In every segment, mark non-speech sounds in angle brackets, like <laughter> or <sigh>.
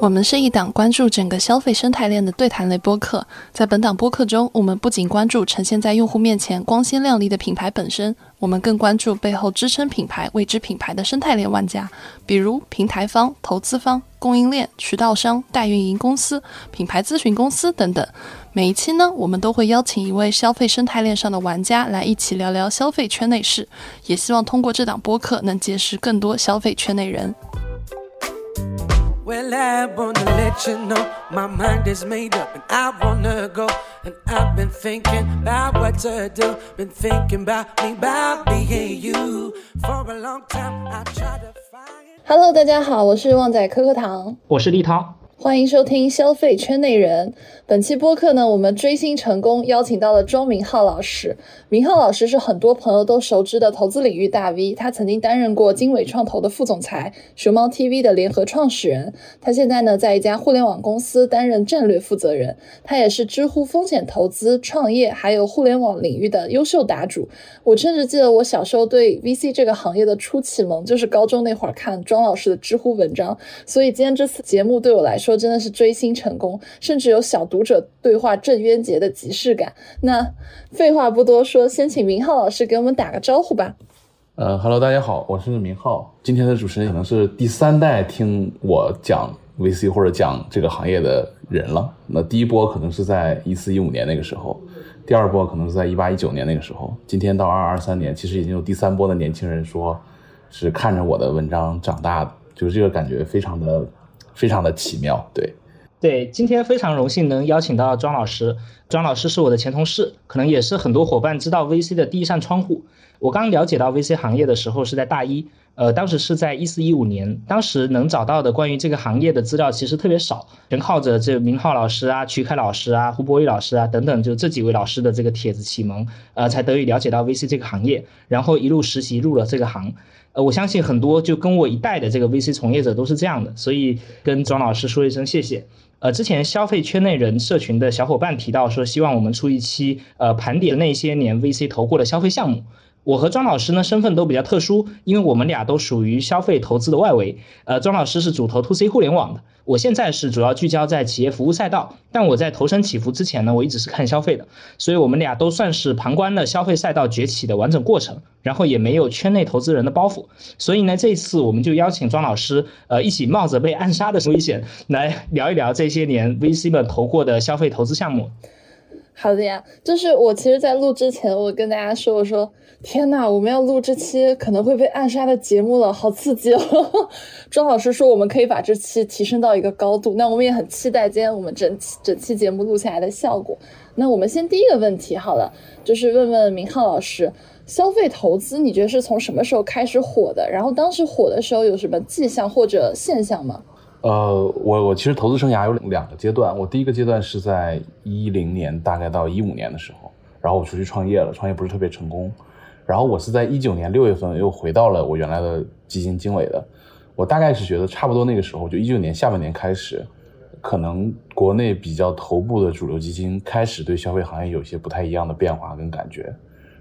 我们是一档关注整个消费生态链的对谈类播客。在本档播客中，我们不仅关注呈现在用户面前光鲜亮丽的品牌本身，我们更关注背后支撑品牌、未知品牌的生态链玩家，比如平台方、投资方、供应链、渠道商、代运营公司、品牌咨询公司等等。每一期呢，我们都会邀请一位消费生态链上的玩家来一起聊聊消费圈内事，也希望通过这档播客能结识更多消费圈内人。Well, I wanna let you know my mind is made up and I wanna go. And I've been thinking about what to do. Been thinking about me, about being you. For a long time, I try to find. Hello，大家好，我是旺仔可可糖，我是立涛。 欢迎收听消费圈内人。本期播客呢，我们追星成功，邀请到了庄明浩老师。明浩老师是很多朋友都熟知的投资领域大 V，他曾经担任过经纬创投的副总裁，熊猫 TV 的联合创始人。他现在呢，在一家互联网公司担任战略负责人。他也是知乎风险投资、创业还有互联网领域的优秀答主。我甚至记得我小时候对 VC 这个行业的初启蒙，就是高中那会儿看庄老师的知乎文章。所以今天这次节目对我来说。说真的是追星成功，甚至有小读者对话郑渊洁的即视感。那废话不多说，先请明浩老师给我们打个招呼吧。呃，Hello，大家好，我是明浩。今天的主持人可能是第三代听我讲 VC 或者讲这个行业的人了。那第一波可能是在一四一五年那个时候，第二波可能是在一八一九年那个时候。今天到二二三年，其实已经有第三波的年轻人说是看着我的文章长大的，就是这个感觉非常的。非常的奇妙，对，对，今天非常荣幸能邀请到庄老师，庄老师是我的前同事，可能也是很多伙伴知道 VC 的第一扇窗户。我刚了解到 VC 行业的时候是在大一，呃，当时是在一四一五年，当时能找到的关于这个行业的资料其实特别少，全靠着这明浩老师啊、曲凯老师啊、胡博宇老师啊等等，就这几位老师的这个帖子启蒙，呃，才得以了解到 VC 这个行业，然后一路实习入了这个行。呃，我相信很多就跟我一代的这个 VC 从业者都是这样的，所以跟庄老师说一声谢谢。呃，之前消费圈内人社群的小伙伴提到说，希望我们出一期呃盘点那些年 VC 投过的消费项目。我和庄老师呢身份都比较特殊，因为我们俩都属于消费投资的外围。呃，庄老师是主投 to C 互联网的，我现在是主要聚焦在企业服务赛道。但我在投身起伏之前呢，我一直是看消费的，所以我们俩都算是旁观了消费赛道崛起的完整过程，然后也没有圈内投资人的包袱。所以呢，这次我们就邀请庄老师，呃，一起冒着被暗杀的危险来聊一聊这些年 VC 们投过的消费投资项目。好的呀，就是我其实，在录之前，我跟大家说，我说天呐，我们要录这期可能会被暗杀的节目了，好刺激哦！<laughs> 庄老师说，我们可以把这期提升到一个高度，那我们也很期待今天我们整期整期节目录下来的效果。那我们先第一个问题好了，就是问问明浩老师，消费投资你觉得是从什么时候开始火的？然后当时火的时候有什么迹象或者现象吗？呃，我我其实投资生涯有两个阶段。我第一个阶段是在一零年，大概到一五年的时候，然后我出去创业了，创业不是特别成功。然后我是在一九年六月份又回到了我原来的基金经纬的。我大概是觉得差不多那个时候，就一九年下半年开始，可能国内比较头部的主流基金开始对消费行业有些不太一样的变化跟感觉。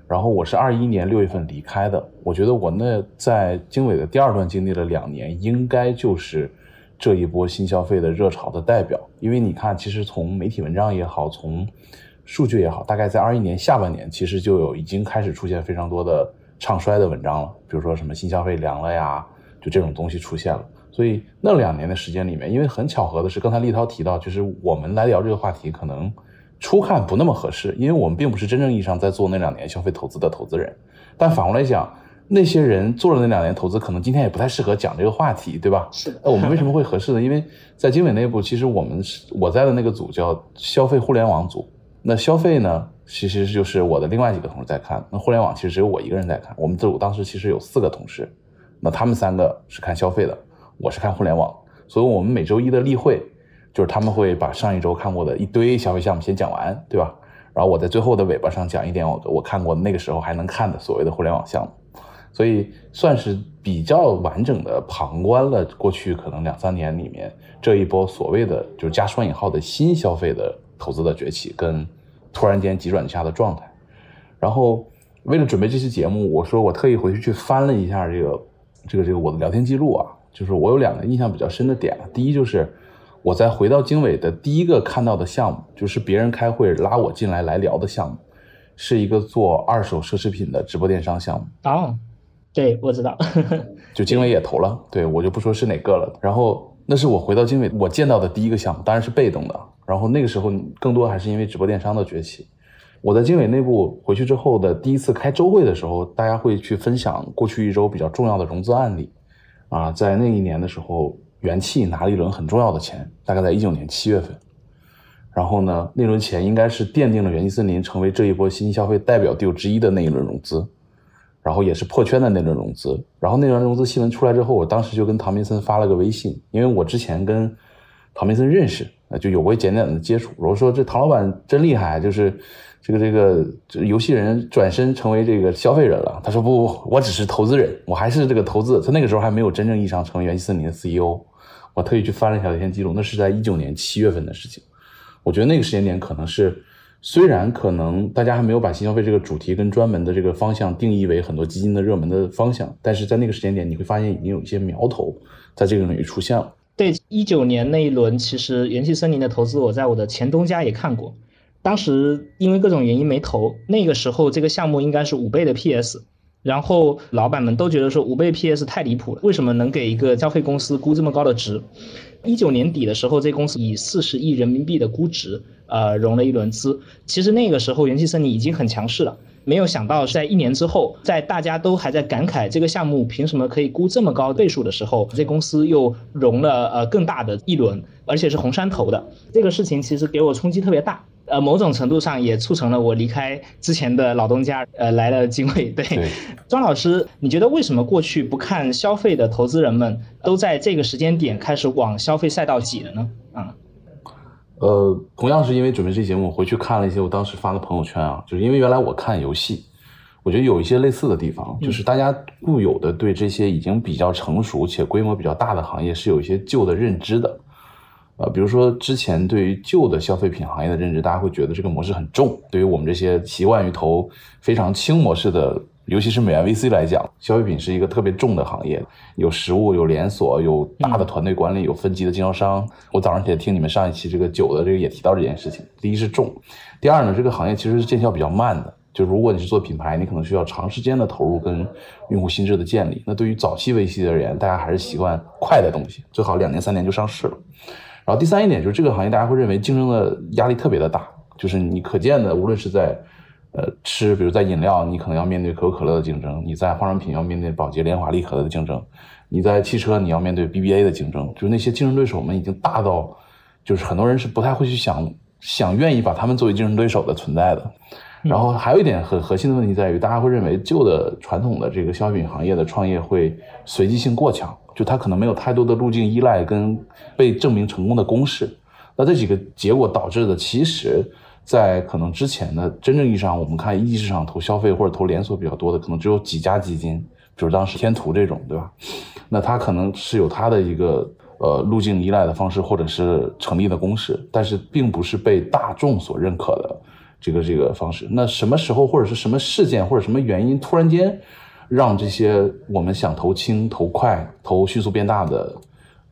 然后我是二一年六月份离开的。我觉得我那在经纬的第二段经历了两年，应该就是。这一波新消费的热潮的代表，因为你看，其实从媒体文章也好，从数据也好，大概在二一年下半年，其实就有已经开始出现非常多的唱衰的文章了，比如说什么新消费凉了呀，就这种东西出现了。所以那两年的时间里面，因为很巧合的是，刚才立涛提到，就是我们来聊这个话题，可能初看不那么合适，因为我们并不是真正意义上在做那两年消费投资的投资人，但反过来讲。那些人做了那两年投资，可能今天也不太适合讲这个话题，对吧？是。那我们为什么会合适呢？因为在经纬内部，其实我们是我在的那个组叫消费互联网组。那消费呢，其实就是我的另外几个同事在看。那互联网其实只有我一个人在看。我们组当时其实有四个同事，那他们三个是看消费的，我是看互联网。所以我们每周一的例会，就是他们会把上一周看过的一堆消费项目先讲完，对吧？然后我在最后的尾巴上讲一点我我看过那个时候还能看的所谓的互联网项目。所以算是比较完整的旁观了过去可能两三年里面这一波所谓的就是加双引号的新消费的投资的崛起跟突然间急转直下的状态。然后为了准备这期节目，我说我特意回去去翻了一下这个这个这个我的聊天记录啊，就是我有两个印象比较深的点，第一就是我在回到经纬的第一个看到的项目，就是别人开会拉我进来来聊的项目，是一个做二手奢侈品的直播电商项目。哦，对，我知道，<laughs> 就经纬也投了，对我就不说是哪个了。然后那是我回到经纬我见到的第一个项目，当然是被动的。然后那个时候更多还是因为直播电商的崛起。我在经纬内部回去之后的第一次开周会的时候，大家会去分享过去一周比较重要的融资案例。啊，在那一年的时候，元气拿了一轮很重要的钱，大概在一九年七月份。然后呢，那轮钱应该是奠定了元气森林成为这一波新消费代表队伍之一的那一轮融资。然后也是破圈的那轮融资，然后那轮融资新闻出来之后，我当时就跟唐明森发了个微信，因为我之前跟唐明森认识，就有过简短的接触。我说这唐老板真厉害，就是这个这个游戏人转身成为这个消费人了。他说不不，我只是投资人，我还是这个投资。他那个时候还没有真正意义上成为元气森林的 CEO。我特意去翻了一下聊天记录，那是在一九年七月份的事情。我觉得那个时间点可能是。虽然可能大家还没有把新消费这个主题跟专门的这个方向定义为很多基金的热门的方向，但是在那个时间点，你会发现已经有一些苗头在这个领域出现了。对，一九年那一轮，其实元气森林的投资，我在我的前东家也看过，当时因为各种原因没投。那个时候这个项目应该是五倍的 PS，然后老板们都觉得说五倍 PS 太离谱了，为什么能给一个消费公司估这么高的值？一九年底的时候，这公司以四十亿人民币的估值。呃，融了一轮资。其实那个时候，元气森林已经很强势了。没有想到，在一年之后，在大家都还在感慨这个项目凭什么可以估这么高倍数的时候，这公司又融了呃更大的一轮，而且是红杉投的。这个事情其实给我冲击特别大。呃，某种程度上也促成了我离开之前的老东家，呃，来了经纬。对，庄老师，你觉得为什么过去不看消费的投资人们都在这个时间点开始往消费赛道挤了呢？啊？呃，同样是因为准备这节目，我回去看了一些我当时发的朋友圈啊，就是因为原来我看游戏，我觉得有一些类似的地方，就是大家固有的对这些已经比较成熟且规模比较大的行业是有一些旧的认知的，呃，比如说之前对于旧的消费品行业的认知，大家会觉得这个模式很重，对于我们这些习惯于投非常轻模式的。尤其是美元 VC 来讲，消费品是一个特别重的行业，有实物、有连锁、有大的团队管理、有分级的经销商。我早上起来听你们上一期这个酒的这个也提到这件事情。第一是重，第二呢，这个行业其实是见效比较慢的。就如果你是做品牌，你可能需要长时间的投入跟用户心智的建立。那对于早期 VC 而言，大家还是习惯快的东西，最好两年三年就上市了。然后第三一点就是这个行业大家会认为竞争的压力特别的大，就是你可见的，无论是在呃，吃，比如在饮料，你可能要面对可口可乐的竞争；你在化妆品要面对宝洁、联华、利可的竞争；你在汽车，你要面对 BBA 的竞争。就是那些竞争对手们已经大到，就是很多人是不太会去想想愿意把他们作为竞争对手的存在的。然后还有一点很核心的问题在于，大家会认为旧的传统的这个消费品行业的创业会随机性过强，就它可能没有太多的路径依赖跟被证明成功的公式。那这几个结果导致的其实。在可能之前的真正意义上，我们看一级市场投消费或者投连锁比较多的，可能只有几家基金，比如当时天图这种，对吧？那它可能是有它的一个呃路径依赖的方式，或者是成立的公式，但是并不是被大众所认可的这个这个方式。那什么时候或者是什么事件或者什么原因，突然间让这些我们想投轻、投快、投迅速变大的？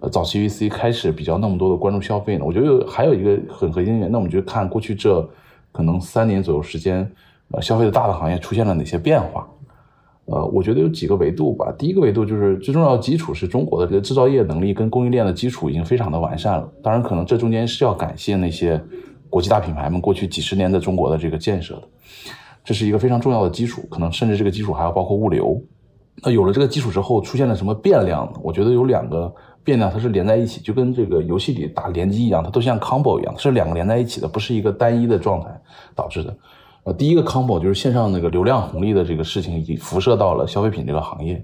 早期 VC 开始比较那么多的关注消费呢，我觉得还有一个很核心点，那我们就看过去这可能三年左右时间，呃，消费的大的行业出现了哪些变化？呃，我觉得有几个维度吧。第一个维度就是最重要的基础是中国的这个制造业能力跟供应链的基础已经非常的完善了。当然，可能这中间是要感谢那些国际大品牌们过去几十年的中国的这个建设的，这是一个非常重要的基础。可能甚至这个基础还要包括物流。那有了这个基础之后，出现了什么变量呢？我觉得有两个。变量它是连在一起，就跟这个游戏里打联机一样，它都像 combo 一样，是两个连在一起的，不是一个单一的状态导致的。呃，第一个 combo 就是线上那个流量红利的这个事情已经辐射到了消费品这个行业。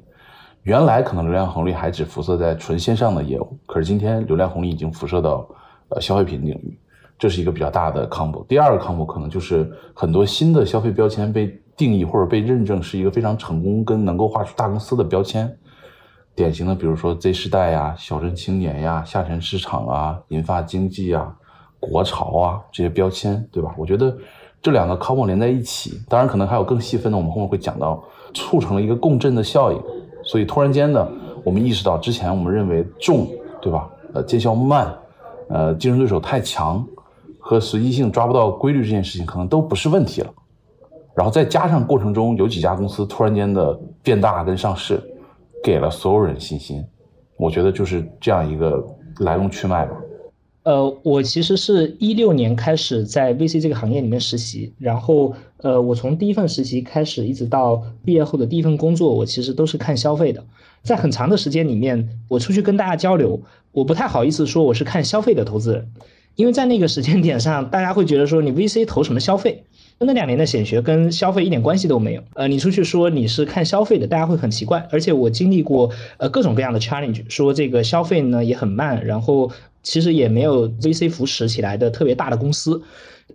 原来可能流量红利还只辐射在纯线上的业务，可是今天流量红利已经辐射到呃消费品领域。这是一个比较大的 combo。第二个 combo 可能就是很多新的消费标签被定义或者被认证是一个非常成功跟能够画出大公司的标签。典型的，比如说 Z 世代呀、小镇青年呀、下沉市场啊、银发经济啊、国潮啊这些标签，对吧？我觉得这两个 combo 连在一起，当然可能还有更细分的，我们后面会讲到，促成了一个共振的效应。所以突然间呢，我们意识到之前我们认为重，对吧？呃，见效慢，呃，竞争对手太强，和随机性抓不到规律这件事情，可能都不是问题了。然后再加上过程中有几家公司突然间的变大跟上市。给了所有人信心，我觉得就是这样一个来龙去脉吧。呃，我其实是一六年开始在 VC 这个行业里面实习，然后呃，我从第一份实习开始，一直到毕业后的第一份工作，我其实都是看消费的。在很长的时间里面，我出去跟大家交流，我不太好意思说我是看消费的投资人，因为在那个时间点上，大家会觉得说你 VC 投什么消费？那两年的显学跟消费一点关系都没有。呃，你出去说你是看消费的，大家会很奇怪。而且我经历过呃各种各样的 challenge，说这个消费呢也很慢，然后其实也没有 VC 扶持起来的特别大的公司。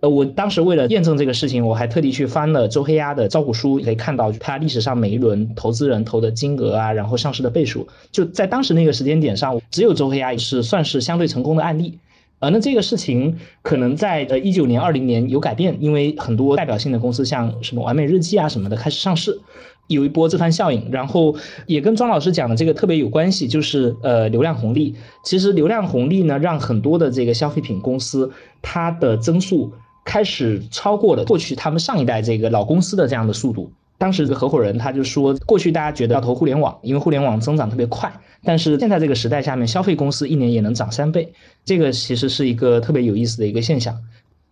呃，我当时为了验证这个事情，我还特地去翻了周黑鸭的招股书，可以看到它历史上每一轮投资人投的金额啊，然后上市的倍数，就在当时那个时间点上，只有周黑鸭是算是相对成功的案例。呃，那这个事情可能在呃一九年、二零年有改变，因为很多代表性的公司，像什么完美日记啊什么的开始上市，有一波这番效应。然后也跟庄老师讲的这个特别有关系，就是呃流量红利。其实流量红利呢，让很多的这个消费品公司它的增速开始超过了过去他们上一代这个老公司的这样的速度。当时的合伙人他就说，过去大家觉得要投互联网，因为互联网增长特别快。但是现在这个时代下面，消费公司一年也能涨三倍，这个其实是一个特别有意思的一个现象。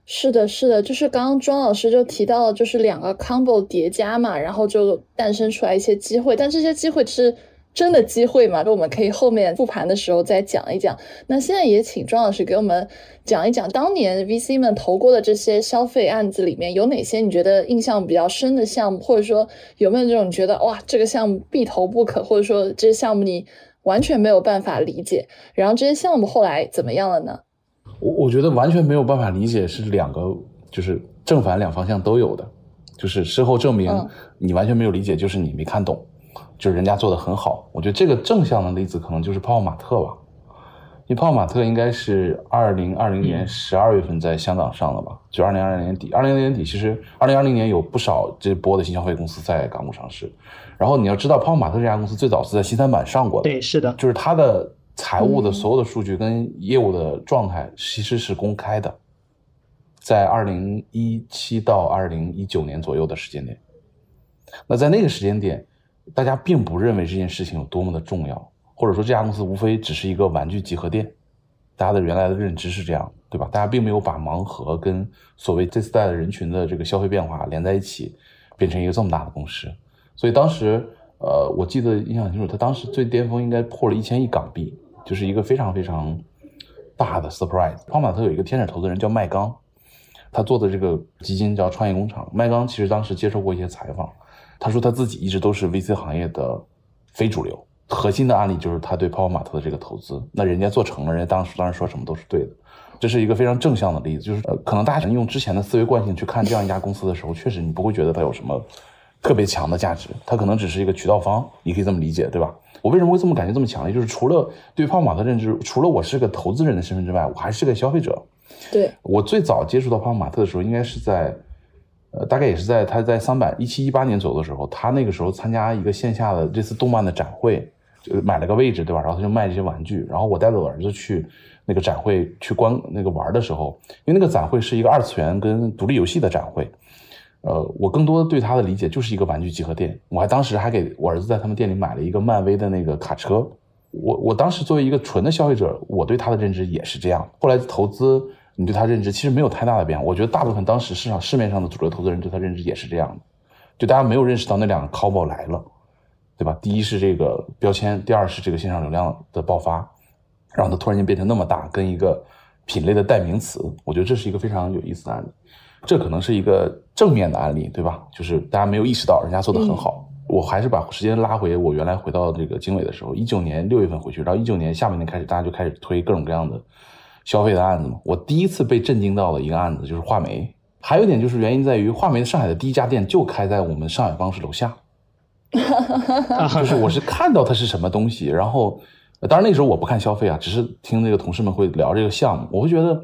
是的，是的，就是刚刚庄老师就提到了，就是两个 combo 叠加嘛，然后就诞生出来一些机会，但这些机会是。真的机会嘛？那我们可以后面复盘的时候再讲一讲。那现在也请庄老师给我们讲一讲，当年 VC 们投过的这些消费案子里面有哪些你觉得印象比较深的项目，或者说有没有这种觉得哇这个项目必投不可，或者说这些项目你完全没有办法理解？然后这些项目后来怎么样了呢？我我觉得完全没有办法理解是两个，就是正反两方向都有的，就是事后证明你完全没有理解，就是你没看懂。就是人家做的很好，我觉得这个正向的例子可能就是泡泡玛特吧，因为泡泡玛特应该是二零二零年十二月份在香港上的吧，就二零二零年底，二零二零年底其实二零二零年有不少这波的新消费公司在港股上市，然后你要知道泡泡玛特这家公司最早是在新三板上过的，对，是的，就是它的财务的所有的数据跟业务的状态其实是公开的，在二零一七到二零一九年左右的时间点，那在那个时间点。大家并不认为这件事情有多么的重要，或者说这家公司无非只是一个玩具集合店，大家的原来的认知是这样，对吧？大家并没有把盲盒跟所谓这次代的人群的这个消费变化连在一起，变成一个这么大的公司。所以当时，呃，我记得印象很清楚，他当时最巅峰应该破了一千亿港币，就是一个非常非常大的 surprise。泡玛特有一个天使投资人叫麦刚，他做的这个基金叫创业工厂。麦刚其实当时接受过一些采访。他说他自己一直都是 VC 行业的非主流，核心的案例就是他对泡泡玛特的这个投资。那人家做成了，人家当时当然说什么都是对的，这是一个非常正向的例子。就是呃，可能大家用之前的思维惯性去看这样一家公司的时候，确实你不会觉得它有什么特别强的价值，它可能只是一个渠道方，你可以这么理解，对吧？我为什么会这么感觉这么强烈？就是除了对泡泡玛特认知，除了我是个投资人的身份之外，我还是个消费者。对我最早接触到泡泡玛特的时候，应该是在。呃，大概也是在他在三百一七一八年左右的时候，他那个时候参加一个线下的这次动漫的展会，就买了个位置，对吧？然后他就卖这些玩具，然后我带着我儿子去那个展会去观那个玩的时候，因为那个展会是一个二次元跟独立游戏的展会，呃，我更多的对他的理解就是一个玩具集合店。我还当时还给我儿子在他们店里买了一个漫威的那个卡车。我我当时作为一个纯的消费者，我对他的认知也是这样。后来投资。你对它认知其实没有太大的变化，我觉得大部分当时市场市面上的主流投资人对它认知也是这样的，就大家没有认识到那两个 combo 来了，对吧？第一是这个标签，第二是这个线上流量的爆发，让它突然间变成那么大，跟一个品类的代名词，我觉得这是一个非常有意思的案例，这可能是一个正面的案例，对吧？就是大家没有意识到人家做的很好。我还是把时间拉回我原来回到这个经纬的时候，一九年六月份回去，然后一九年下半年开始，大家就开始推各种各样的。消费的案子嘛。我第一次被震惊到的一个案子就是画眉，还有一点就是原因在于画眉上海的第一家店就开在我们上海办公室楼下，<laughs> 就是我是看到它是什么东西，然后当然那时候我不看消费啊，只是听那个同事们会聊这个项目，我会觉得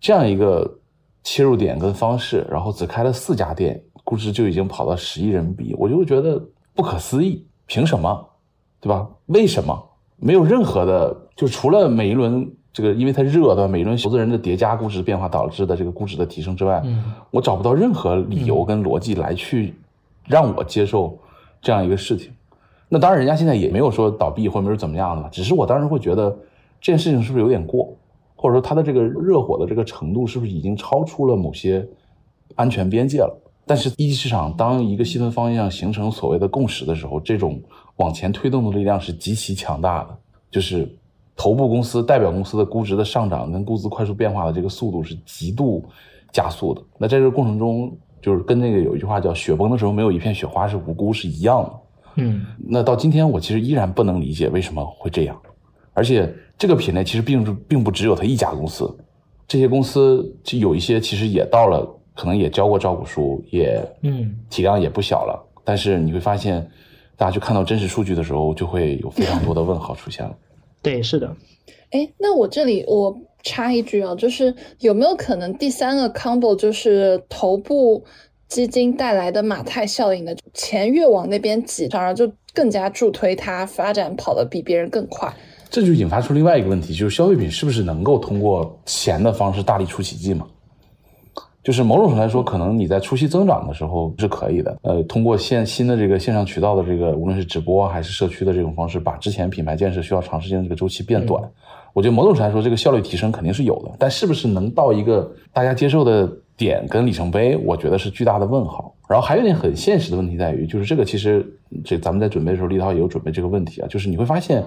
这样一个切入点跟方式，然后只开了四家店，估值就已经跑到十亿人民币，我就会觉得不可思议，凭什么？对吧？为什么没有任何的？就除了每一轮这个，因为它热的每一轮投资人的叠加估值变化导致的这个估值的提升之外，嗯，我找不到任何理由跟逻辑来去让我接受这样一个事情。那当然，人家现在也没有说倒闭或者没有怎么样的，只是我当时会觉得这件事情是不是有点过，或者说它的这个热火的这个程度是不是已经超出了某些安全边界了？但是一级市场当一个细分方向形成所谓的共识的时候，这种往前推动的力量是极其强大的。就是头部公司、代表公司的估值的上涨跟估值快速变化的这个速度是极度加速的。那在这个过程中，就是跟那个有一句话叫“雪崩的时候没有一片雪花是无辜”是一样的。嗯，那到今天我其实依然不能理解为什么会这样，而且这个品类其实并不并不只有他一家公司，这些公司就有一些其实也到了。可能也交过招股书，也嗯，体量也不小了。但是你会发现，大家去看到真实数据的时候，就会有非常多的问号出现了。对，是的。哎，那我这里我插一句啊，就是有没有可能第三个 combo 就是头部基金带来的马太效应的钱越往那边挤，反而就更加助推它发展跑得比别人更快？这就引发出另外一个问题，就是消费品是不是能够通过钱的方式大力出奇迹嘛？就是某种程度来说，可能你在初期增长的时候是可以的。呃，通过线新的这个线上渠道的这个，无论是直播还是社区的这种方式，把之前品牌建设需要长时间的这个周期变短。我觉得某种程度来说，这个效率提升肯定是有的，但是不是能到一个大家接受的点跟里程碑，我觉得是巨大的问号。然后还有一点很现实的问题在于，就是这个其实这咱们在准备的时候，立涛也有准备这个问题啊，就是你会发现，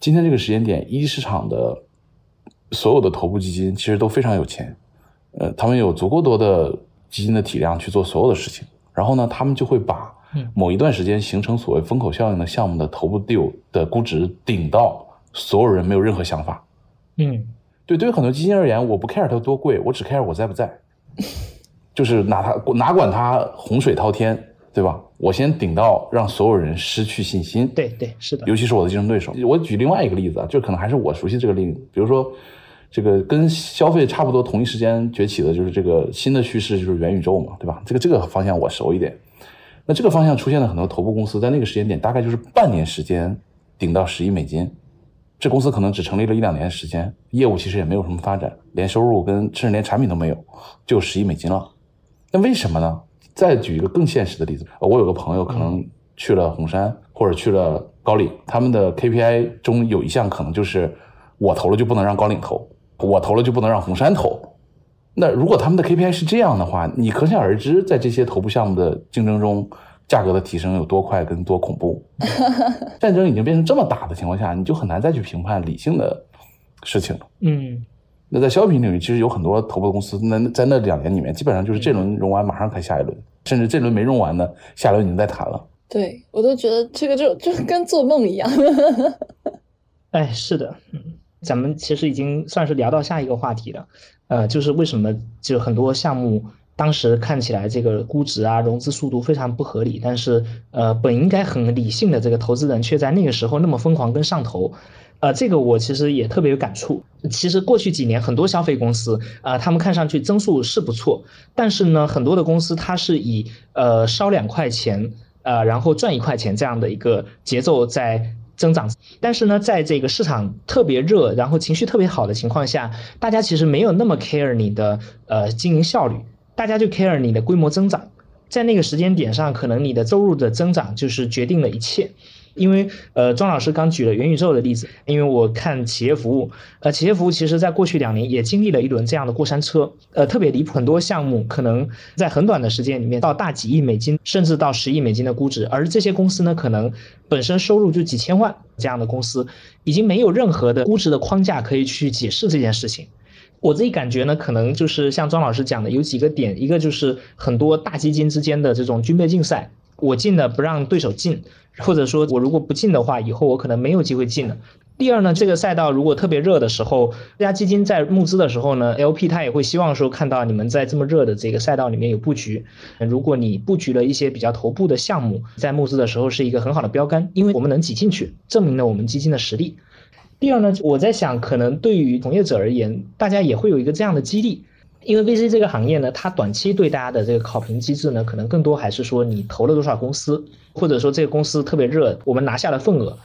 今天这个时间点，一级市场的所有的头部基金其实都非常有钱。呃，他们有足够多的基金的体量去做所有的事情，然后呢，他们就会把某一段时间形成所谓风口效应的项目的头部 deal 的估值顶到所有人没有任何想法。嗯，对，对于很多基金而言，我不 care 它多贵，我只 care 我在不在，<laughs> 就是哪它哪管它洪水滔天，对吧？我先顶到让所有人失去信心。对对，是的。尤其是我的竞争对手。我举另外一个例子啊，就可能还是我熟悉这个例子，比如说。这个跟消费差不多同一时间崛起的就是这个新的趋势，就是元宇宙嘛，对吧？这个这个方向我熟一点。那这个方向出现了很多头部公司，在那个时间点大概就是半年时间顶到十亿美金。这公司可能只成立了一两年时间，业务其实也没有什么发展，连收入跟甚至连产品都没有，就十亿美金了。那为什么呢？再举一个更现实的例子，我有个朋友可能去了红杉或者去了高瓴，他们的 KPI 中有一项可能就是我投了就不能让高瓴投。我投了就不能让红杉投，那如果他们的 KPI 是这样的话，你可想而知，在这些头部项目的竞争中，价格的提升有多快跟多恐怖。<laughs> 战争已经变成这么大的情况下，你就很难再去评判理性的事情了。嗯，那在消费品领域，其实有很多头部公司，那在那两年里面，基本上就是这轮融完马上开下一轮，甚至这轮没融完呢，下轮已经在谈了。对我都觉得这个就就跟做梦一样。<laughs> 哎，是的，嗯。咱们其实已经算是聊到下一个话题了，呃，就是为什么就很多项目当时看起来这个估值啊、融资速度非常不合理，但是呃，本应该很理性的这个投资人却在那个时候那么疯狂跟上头，呃，这个我其实也特别有感触。其实过去几年很多消费公司啊，他们看上去增速是不错，但是呢，很多的公司它是以呃烧两块钱呃，然后赚一块钱这样的一个节奏在。增长，但是呢，在这个市场特别热，然后情绪特别好的情况下，大家其实没有那么 care 你的呃经营效率，大家就 care 你的规模增长，在那个时间点上，可能你的收入的增长就是决定了一切。因为呃，庄老师刚举了元宇宙的例子，因为我看企业服务，呃，企业服务其实在过去两年也经历了一轮这样的过山车，呃，特别离谱，很多项目可能在很短的时间里面到大几亿美金，甚至到十亿美金的估值，而这些公司呢，可能本身收入就几千万，这样的公司已经没有任何的估值的框架可以去解释这件事情。我自己感觉呢，可能就是像庄老师讲的，有几个点，一个就是很多大基金之间的这种军备竞赛。我进了不让对手进，或者说我如果不进的话，以后我可能没有机会进了。第二呢，这个赛道如果特别热的时候，这家基金在募资的时候呢，LP 他也会希望说看到你们在这么热的这个赛道里面有布局。如果你布局了一些比较头部的项目，在募资的时候是一个很好的标杆，因为我们能挤进去，证明了我们基金的实力。第二呢，我在想，可能对于从业者而言，大家也会有一个这样的激励，因为 VC 这个行业呢，它短期对大家的这个考评机制呢，可能更多还是说你投了多少公司，或者说这个公司特别热，我们拿下了份额。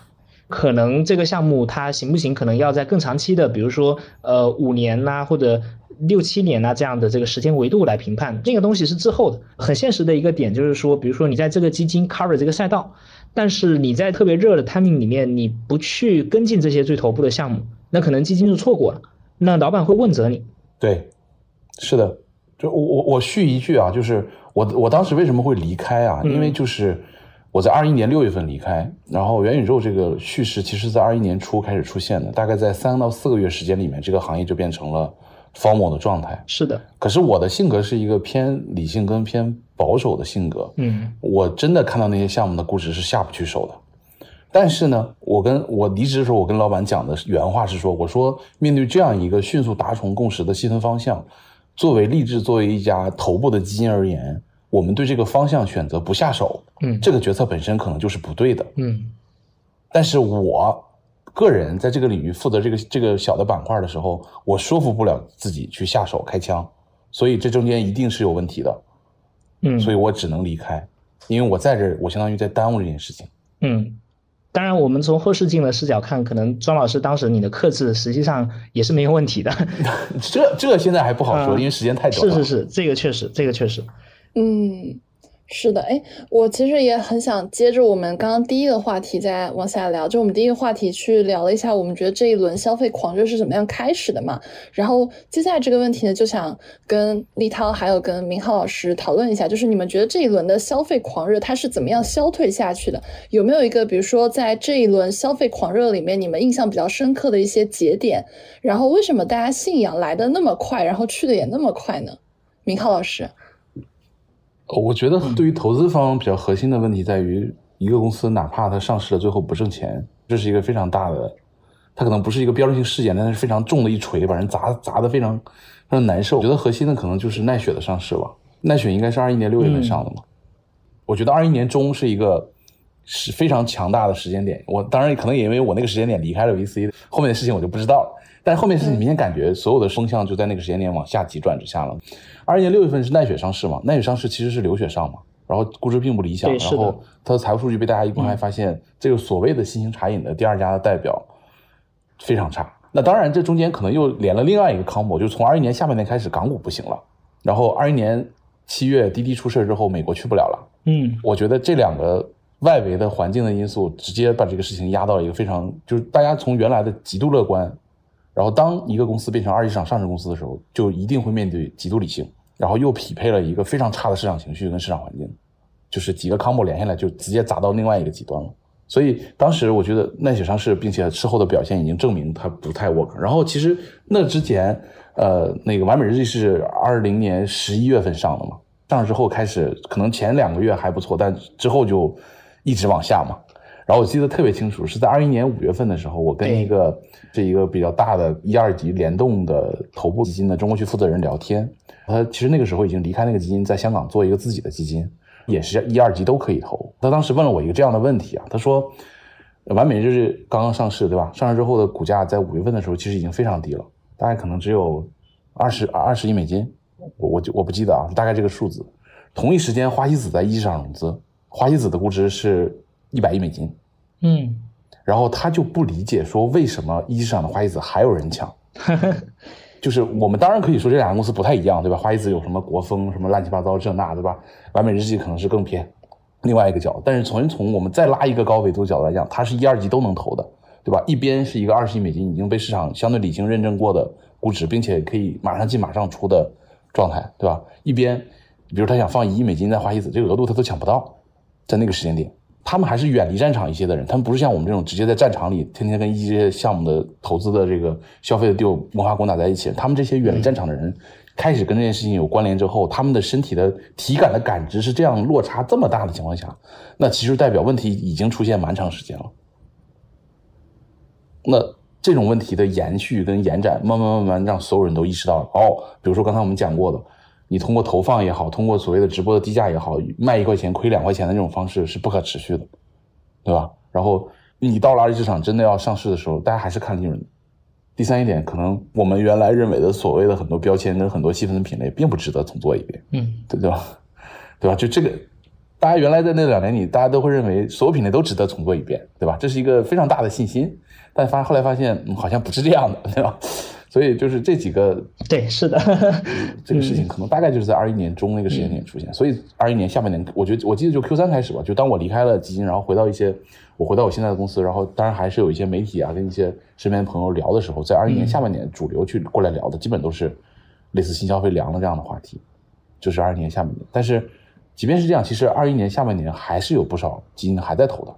可能这个项目它行不行，可能要在更长期的，比如说呃五年呐，或者六七年呐这样的这个时间维度来评判。这个东西是滞后的。很现实的一个点就是说，比如说你在这个基金 cover 这个赛道，但是你在特别热的 timing 里面，你不去跟进这些最头部的项目，那可能基金就错过了。那老板会问责你。对，是的。就我我我续一句啊，就是我我当时为什么会离开啊？因为就是。我在二一年六月份离开，然后元宇宙这个叙事其实在二一年初开始出现的，大概在三到四个月时间里面，这个行业就变成了荒漠的状态。是的，可是我的性格是一个偏理性跟偏保守的性格，嗯，我真的看到那些项目的估值是下不去手的。但是呢，我跟我离职的时候，我跟老板讲的原话是说，我说面对这样一个迅速达成共识的细分方向，作为励志作为一家头部的基金而言。我们对这个方向选择不下手，嗯，这个决策本身可能就是不对的，嗯。但是我个人在这个领域负责这个这个小的板块的时候，我说服不了自己去下手开枪，所以这中间一定是有问题的，嗯。所以我只能离开，因为我在这，我相当于在耽误这件事情，嗯。当然，我们从后视镜的视角看，可能庄老师当时你的克制实际上也是没有问题的，<laughs> 这这现在还不好说，因为时间太短。是是是，这个确实，这个确实。嗯，是的，哎，我其实也很想接着我们刚刚第一个话题再往下聊，就我们第一个话题去聊了一下，我们觉得这一轮消费狂热是怎么样开始的嘛？然后接下来这个问题呢，就想跟立涛还有跟明浩老师讨论一下，就是你们觉得这一轮的消费狂热它是怎么样消退下去的？有没有一个，比如说在这一轮消费狂热里面，你们印象比较深刻的一些节点？然后为什么大家信仰来的那么快，然后去的也那么快呢？明浩老师。我觉得对于投资方比较核心的问题在于，一个公司哪怕它上市了最后不挣钱，这是一个非常大的，它可能不是一个标志性事件，但是非常重的一锤，把人砸砸的非常非常难受。我觉得核心的可能就是奈雪的上市吧，奈雪应该是二一年六月份上的嘛。我觉得二一年中是一个是非常强大的时间点。我当然可能也因为我那个时间点离开了 VC，后面的事情我就不知道了。但后面是你明显感觉所有的风向就在那个时间点往下急转直下了。二一年六月份是奈雪上市嘛？奈雪上市其实是流血上嘛，然后估值并不理想，然后它的财务数据被大家一公开发现，这个所谓的新型茶饮的第二家的代表非常差。那当然这中间可能又连了另外一个 combo，就是从二一年下半年开始港股不行了，然后二一年七月滴滴出事之后，美国去不了了。嗯，我觉得这两个外围的环境的因素直接把这个事情压到了一个非常，就是大家从原来的极度乐观。然后，当一个公司变成二级市场上市公司的时候，就一定会面对极度理性，然后又匹配了一个非常差的市场情绪跟市场环境，就是几个 combo 连下来，就直接砸到另外一个极端了。所以当时我觉得奈雪上市，并且事后的表现已经证明它不太 work。然后其实那之前，呃，那个完美日记是二零年十一月份上的嘛，上市之后开始，可能前两个月还不错，但之后就一直往下嘛。然后我记得特别清楚，是在二一年五月份的时候，我跟一个是一个比较大的一二级联动的头部基金的中国区负责人聊天。他其实那个时候已经离开那个基金，在香港做一个自己的基金，也是一二级都可以投。他当时问了我一个这样的问题啊，他说：“完美日是刚刚上市，对吧？上市之后的股价在五月份的时候其实已经非常低了，大概可能只有二十二十亿美金，我我就我不记得啊，大概这个数字。同一时间，花西子在一级市场融资，花西子的估值是一百亿美金。”嗯，然后他就不理解说为什么一级市场的花西子还有人抢，<laughs> 就是我们当然可以说这两个公司不太一样，对吧？花西子有什么国风什么乱七八糟这那，对吧？完美日记可能是更偏另外一个角，但是从从我们再拉一个高维度角度来讲，它是一二级都能投的，对吧？一边是一个二十亿美金已经被市场相对理性认证过的估值，并且可以马上进马上出的状态，对吧？一边比如他想放一亿美金在花西子，这个额度他都抢不到，在那个时间点。他们还是远离战场一些的人，他们不是像我们这种直接在战场里天天跟一些项目的投资的这个消费的地文化攻打在一起。他们这些远离战场的人，开始跟这件事情有关联之后，他们的身体的体感的感知是这样落差这么大的情况下，那其实代表问题已经出现蛮长时间了。那这种问题的延续跟延展，慢慢慢慢让所有人都意识到了。哦，比如说刚才我们讲过的，你通过投放也好，通过所谓的直播的低价也好，卖一块钱亏两块钱的这种方式是不可持续的，对吧？然后你到了二级市场真的要上市的时候，大家还是看利润的。第三一点，可能我们原来认为的所谓的很多标签跟很多细分的品类，并不值得重做一遍，嗯，对对吧？<laughs> 对吧？就这个，大家原来在那两年里，大家都会认为所有品类都值得重做一遍，对吧？这是一个非常大的信心，但发后来发现、嗯、好像不是这样的，对吧？所以就是这几个对，是的，这个事情可能大概就是在二一年中那个时间点出现，所以二一年下半年，我觉得我记得就 Q 三开始吧，就当我离开了基金，然后回到一些我回到我现在的公司，然后当然还是有一些媒体啊跟一些身边的朋友聊的时候，在二一年下半年主流去过来聊的，基本都是类似新消费凉了这样的话题，就是二一年下半年。但是即便是这样，其实二一年下半年还是有不少基金还在投的，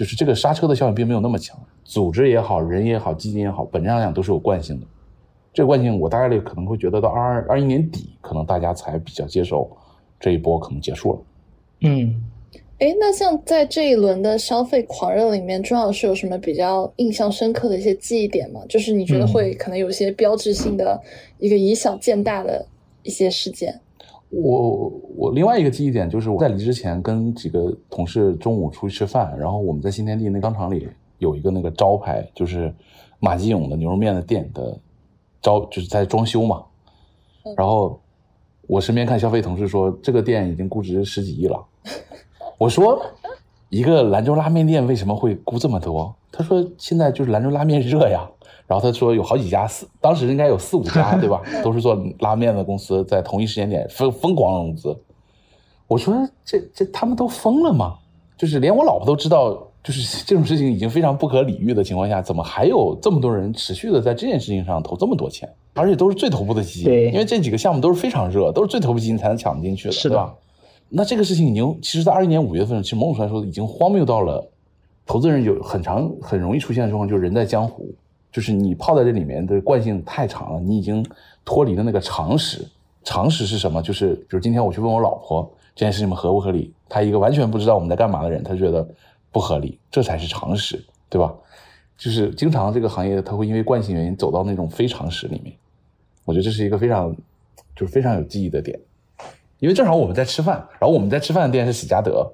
就是这个刹车的效应并没有那么强，组织也好，人也好，基金也好，本质上讲都是有惯性的。这个惯性，我大概率可能会觉得到二二二一年底，可能大家才比较接受这一波可能结束了。嗯，哎，那像在这一轮的消费狂热里面，庄老师有什么比较印象深刻的一些记忆点吗？就是你觉得会可能有些标志性的一个以小见大的一些事件？我我另外一个记忆点就是我在离职前跟几个同事中午出去吃饭，然后我们在新天地那钢厂里有一个那个招牌，就是马继勇的牛肉面的店的招，就是在装修嘛。然后我身边看消费同事说，这个店已经估值十几亿了。<laughs> 我说，一个兰州拉面店为什么会估这么多？他说现在就是兰州拉面热呀。然后他说有好几家四，当时应该有四五家，对吧？<laughs> 都是做拉面的公司，在同一时间点疯疯狂融资。我说这这他们都疯了吗？就是连我老婆都知道，就是 <laughs> 这种事情已经非常不可理喻的情况下，怎么还有这么多人持续的在这件事情上投这么多钱？而且都是最头部的基金，对因为这几个项目都是非常热，都是最头部基金才能抢进去的，是的对吧？那这个事情已经，其实，在二一年五月份，其实某种程度来说已经荒谬到了，投资人有很长很容易出现的状况，就是人在江湖，就是你泡在这里面的惯性太长了，你已经脱离了那个常识。常识是什么？就是比如今天我去问我老婆这件事情合不合理，她一个完全不知道我们在干嘛的人，她觉得不合理，这才是常识，对吧？就是经常这个行业它会因为惯性原因走到那种非常识里面，我觉得这是一个非常就是非常有记忆的点。因为正好我们在吃饭，然后我们在吃饭的店是喜家德，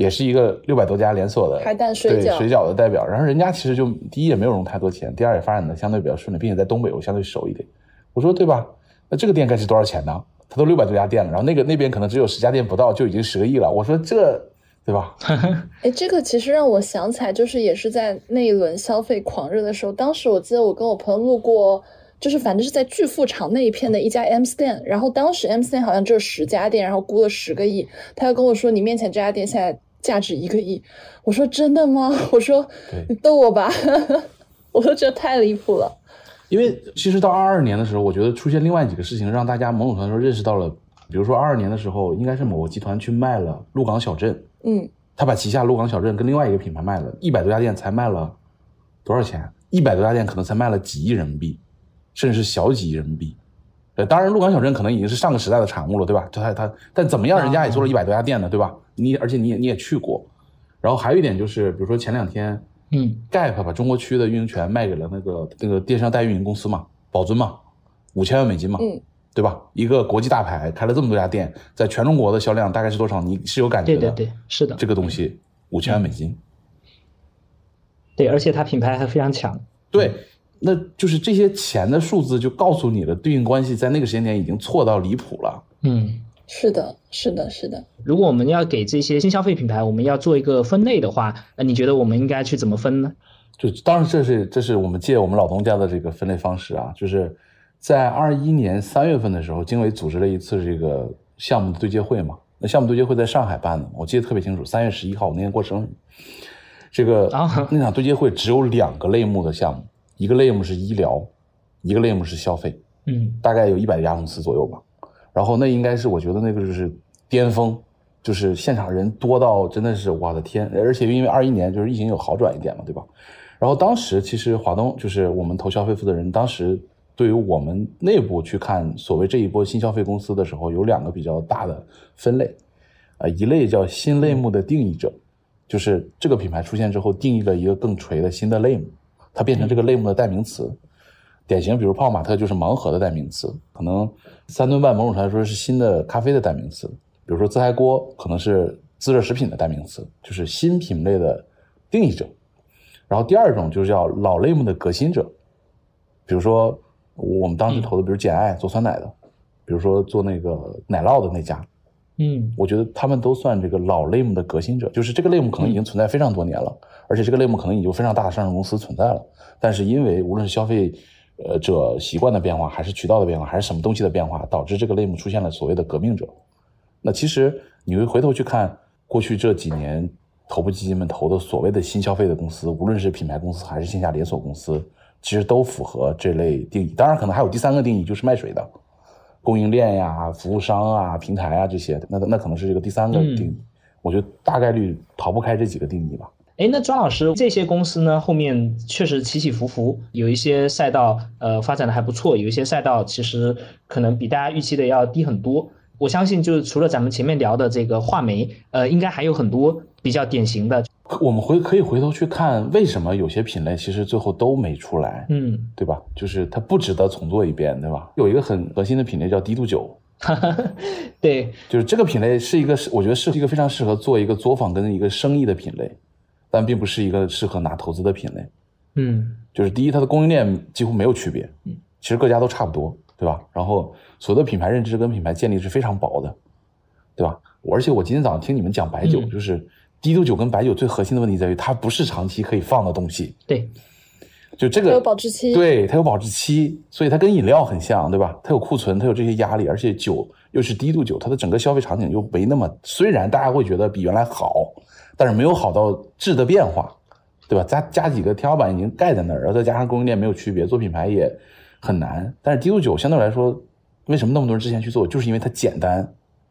也是一个六百多家连锁的海胆水饺对水饺的代表。然后人家其实就第一也没有融太多钱，第二也发展的相对比较顺利，并且在东北我相对熟一点。我说对吧？那这个店该值多少钱呢？他都六百多家店了，然后那个那边可能只有十家店不到，就已经十个亿了。我说这对吧？<laughs> 哎，这个其实让我想起来，就是也是在那一轮消费狂热的时候，当时我记得我跟我朋友路过，就是反正是在巨富场那一片的一家 M Stand，然后当时 M Stand 好像只有十家店，然后估了十个亿，他就跟我说你面前这家店现在价值一个亿，我说真的吗？<laughs> 我说对你逗我吧，<laughs> 我说这太离谱了。因为其实到二二年的时候，我觉得出现另外几个事情，让大家某种程度上认识到了，比如说二二年的时候，应该是某个集团去卖了鹿港小镇，嗯，他把旗下鹿港小镇跟另外一个品牌卖了，一百多家店才卖了多少钱？一百多家店可能才卖了几亿人民币，甚至是小几亿人民币。呃，当然，鹿港小镇可能已经是上个时代的产物了，对吧？就他他，但怎么样，人家也做了一百多家店呢，对吧？你而且你也你也去过，然后还有一点就是，比如说前两天嗯 Gap 把中国区的运营权卖给了那个那个电商代运营公司嘛，宝尊嘛，五千万美金嘛，嗯对吧？一个国际大牌开了这么多家店，在全中国的销量大概是多少？你是有感觉的。对对对，是的，这个东西五千万美金，对，而且它品牌还非常强。对，那就是这些钱的数字就告诉你了，对应关系在那个时间点已经错到离谱了。嗯，是的，是的，是的。如果我们要给这些新消费品牌，我们要做一个分类的话，那你觉得我们应该去怎么分呢？就当然这是这是我们借我们老东家的这个分类方式啊，就是在二一年三月份的时候，经纬组织了一次这个项目的对接会嘛。那项目对接会在上海办的，我记得特别清楚，三月十一号我那天过生日。这个、啊那场对接会只有两个类目的项目，一个类目是医疗，一个类目是消费。嗯大概有一百家公司左右吧。然后那应该是我觉得那个就是巅峰，就是现场人多到真的是我的天！而且因为二一年就是疫情有好转一点嘛，对吧？然后当时其实华东就是我们投消费负责人，当时对于我们内部去看所谓这一波新消费公司的时候，有两个比较大的分类，啊，一类叫新类目的定义者，就是这个品牌出现之后定义了一个更垂的新的类目。它变成这个类目的代名词。典型，比如泡泡玛特就是盲盒的代名词，可能三顿半某种程度来说是新的咖啡的代名词。比如说自嗨锅可能是自热食品的代名词，就是新品类的定义者。然后第二种就是叫老类目的革新者，比如说我们当时投的，比如简爱做酸奶的，比如说做那个奶酪的那家，嗯，我觉得他们都算这个老类目的革新者，就是这个类目可能已经存在非常多年了，而且这个类目可能已经非常大的上市公司存在了，但是因为无论是消费呃者习惯的变化，还是渠道的变化，还是什么东西的变化，导致这个类目出现了所谓的革命者。那其实你会回头去看过去这几年。头部基金们投的所谓的新消费的公司，无论是品牌公司还是线下连锁公司，其实都符合这类定义。当然，可能还有第三个定义，就是卖水的供应链呀、服务商啊、平台啊这些，那那可能是这个第三个定义。我觉得大概率逃不开这几个定义吧。哎，那庄老师，这些公司呢，后面确实起起伏伏，有一些赛道呃发展的还不错，有一些赛道其实可能比大家预期的要低很多。我相信，就是除了咱们前面聊的这个画眉，呃，应该还有很多比较典型的。我们回可以回头去看，为什么有些品类其实最后都没出来，嗯，对吧？就是它不值得重做一遍，对吧？有一个很核心的品类叫低度酒，<laughs> 对，就是这个品类是一个，我觉得是一个非常适合做一个作坊跟一个生意的品类，但并不是一个适合拿投资的品类。嗯，就是第一，它的供应链几乎没有区别，嗯，其实各家都差不多。对吧？然后所有的品牌认知跟品牌建立是非常薄的，对吧？而且我今天早上听你们讲白酒，就是低度酒跟白酒最核心的问题在于它不是长期可以放的东西。对，就这个有保质期，对，它有保质期，所以它跟饮料很像，对吧？它有库存，它有这些压力，而且酒又是低度酒，它的整个消费场景又没那么，虽然大家会觉得比原来好，但是没有好到质的变化，对吧？加加几个天花板已经盖在那儿，然后再加上供应链没有区别，做品牌也。很难，但是低度酒相对来说，为什么那么多人之前去做，就是因为它简单。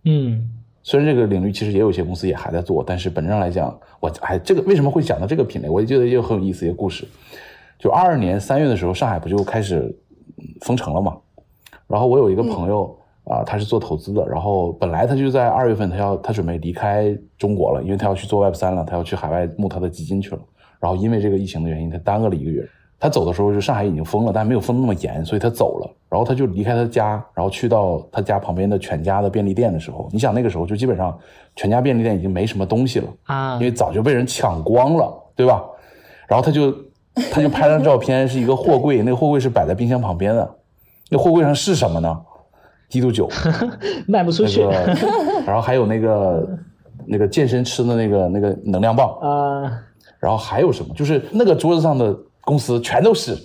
嗯，虽然这个领域其实也有些公司也还在做，但是本质上来讲，我还这个为什么会讲到这个品类，我也觉得也有很有意思一个故事。就二二年三月的时候，上海不就开始封城了嘛？然后我有一个朋友啊，他是做投资的，然后本来他就在二月份他要他准备离开中国了，因为他要去做 Web 三了，他要去海外募他的基金去了。然后因为这个疫情的原因，他耽搁了一个月。他走的时候，就上海已经封了，但没有封那么严，所以他走了。然后他就离开他家，然后去到他家旁边的全家的便利店的时候，你想那个时候就基本上全家便利店已经没什么东西了啊，因为早就被人抢光了，对吧？然后他就他就拍张照片，是一个货柜，那个货柜是摆在冰箱旁边的，那货柜上是什么呢？低度酒，<laughs> 卖不出去。然后还有那个那个健身吃的那个那个能量棒啊，然后还有什么？就是那个桌子上的。公司全都是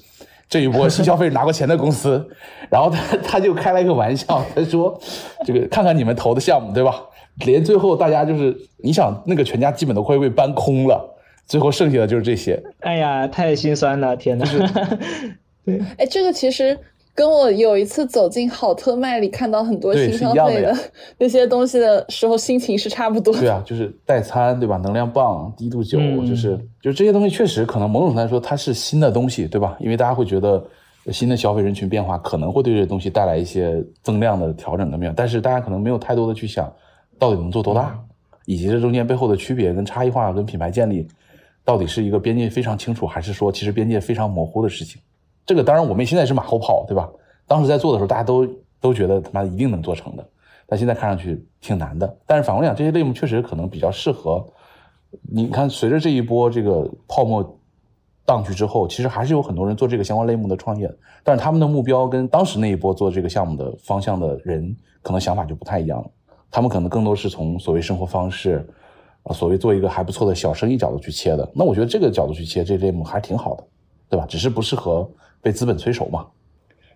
这一波新消费拿过钱的公司，<laughs> 然后他 <laughs> 他就开了一个玩笑，他说：“这个看看你们投的项目，对吧？连最后大家就是你想那个全家基本都快被搬空了，最后剩下的就是这些。”哎呀，太心酸了，天哪！对，<laughs> 哎，这个其实。跟我有一次走进好特卖里看到很多新消费的那些东西的时候，心情是差不多的。对啊，就是代餐，对吧？能量棒、低度酒，就是就这些东西，确实可能某种程度来说它是新的东西，对吧？因为大家会觉得新的消费人群变化可能会对这些东西带来一些增量的调整的面，但是大家可能没有太多的去想到底能做多大，以及这中间背后的区别跟差异化跟品牌建立到底是一个边界非常清楚，还是说其实边界非常模糊的事情。这个当然，我们现在是马后炮，对吧？当时在做的时候，大家都都觉得他妈一定能做成的，但现在看上去挺难的。但是反过来讲，这些类目确实可能比较适合。你看，随着这一波这个泡沫荡去之后，其实还是有很多人做这个相关类目的创业，但是他们的目标跟当时那一波做这个项目的方向的人，可能想法就不太一样了。他们可能更多是从所谓生活方式，所谓做一个还不错的小生意角度去切的。那我觉得这个角度去切这类目还挺好的，对吧？只是不适合。被资本催熟嘛，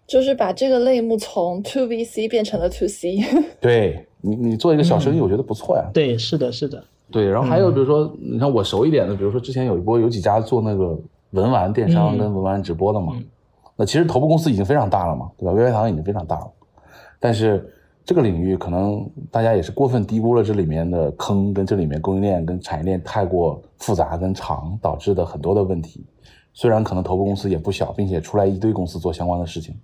就是把这个类目从 to B C 变成了 to C。<laughs> 对你，你做一个小生意，我觉得不错呀。对，是的，是的。对，然后还有比如说，你看我熟一点的，比如说之前有一波有几家做那个文玩电商跟文玩直播的嘛，那其实头部公司已经非常大了嘛，对吧？微微堂已经非常大了，但是这个领域可能大家也是过分低估了这里面的坑，跟这里面供应链跟产业链太过复杂跟长导致的很多的问题。虽然可能头部公司也不小，并且出来一堆公司做相关的事情，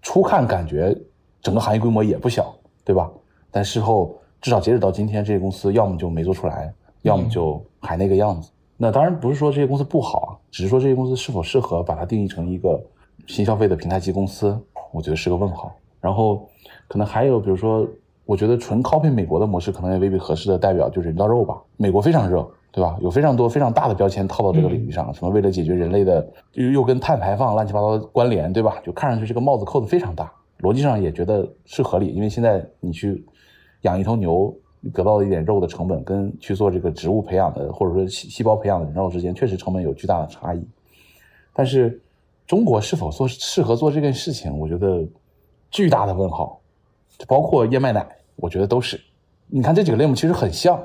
初看感觉整个行业规模也不小，对吧？但事后至少截止到今天，这些公司要么就没做出来，要么就还那个样子。那当然不是说这些公司不好啊，只是说这些公司是否适合把它定义成一个新消费的平台级公司，我觉得是个问号。然后可能还有比如说，我觉得纯 copy 美国的模式可能也未必合适的代表就是人造肉吧，美国非常热。对吧？有非常多非常大的标签套到这个领域上，什么为了解决人类的又又跟碳排放乱七八糟关联，对吧？就看上去这个帽子扣的非常大，逻辑上也觉得是合理，因为现在你去养一头牛得到的一点肉的成本，跟去做这个植物培养的或者说细细胞培养的人肉之间，确实成本有巨大的差异。但是中国是否做适合做这件事情，我觉得巨大的问号。包括燕麦奶，我觉得都是。你看这几个类目其实很像。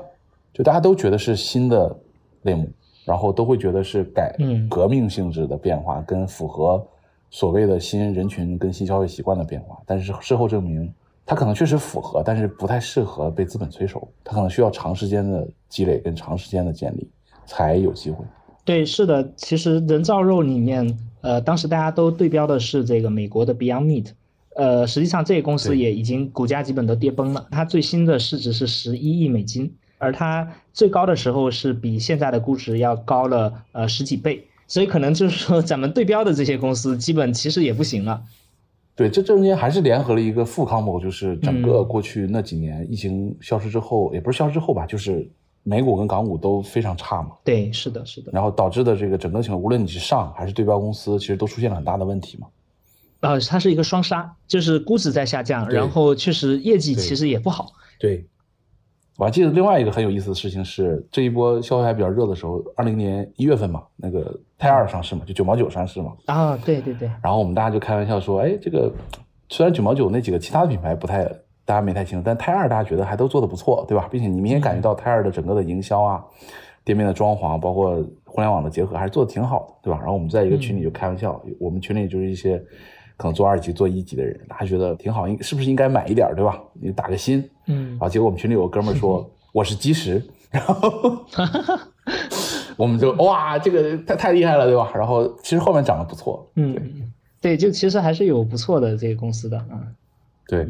就大家都觉得是新的类目，然后都会觉得是改革命性质的变化，跟符合所谓的新人群跟新消费习惯的变化。但是事后证明，它可能确实符合，但是不太适合被资本催熟。它可能需要长时间的积累跟长时间的建立才有机会。对，是的，其实人造肉里面，呃，当时大家都对标的是这个美国的 Beyond Meat，呃，实际上这个公司也已经股价基本都跌崩了，它最新的市值是十一亿美金。而它最高的时候是比现在的估值要高了呃十几倍，所以可能就是说咱们对标的这些公司基本其实也不行了。对，这中间还是联合了一个负 combo，就是整个过去那几年疫情消失之后，也不是消失之后吧，就是美股跟港股都非常差嘛。对，是的，是的。然后导致的这个整个情况，无论你是上还是对标公司，其实都出现了很大的问题嘛。呃，它是一个双杀，就是估值在下降，然后确实业绩其实也不好。对。我还记得另外一个很有意思的事情是，这一波消费还比较热的时候，二零年一月份嘛，那个泰二上市嘛，就九毛九上市嘛。啊，对对对。然后我们大家就开玩笑说，哎，这个虽然九毛九那几个其他的品牌不太，大家没太清楚，但泰二大家觉得还都做的不错，对吧？并且你明显感觉到泰二的整个的营销啊，店面的装潢，包括互联网的结合，还是做的挺好的，对吧？然后我们在一个群里就开玩笑，我们群里就是一些。可能做二级、做一级的人，他觉得挺好，应是不是应该买一点，对吧？你打个新，嗯，啊，结果我们群里有个哥们儿说 <laughs> 我是基石，然后 <laughs> 我们就哇，这个太太厉害了，对吧？然后其实后面涨得不错，嗯，对，就其实还是有不错的这个公司的，嗯，对。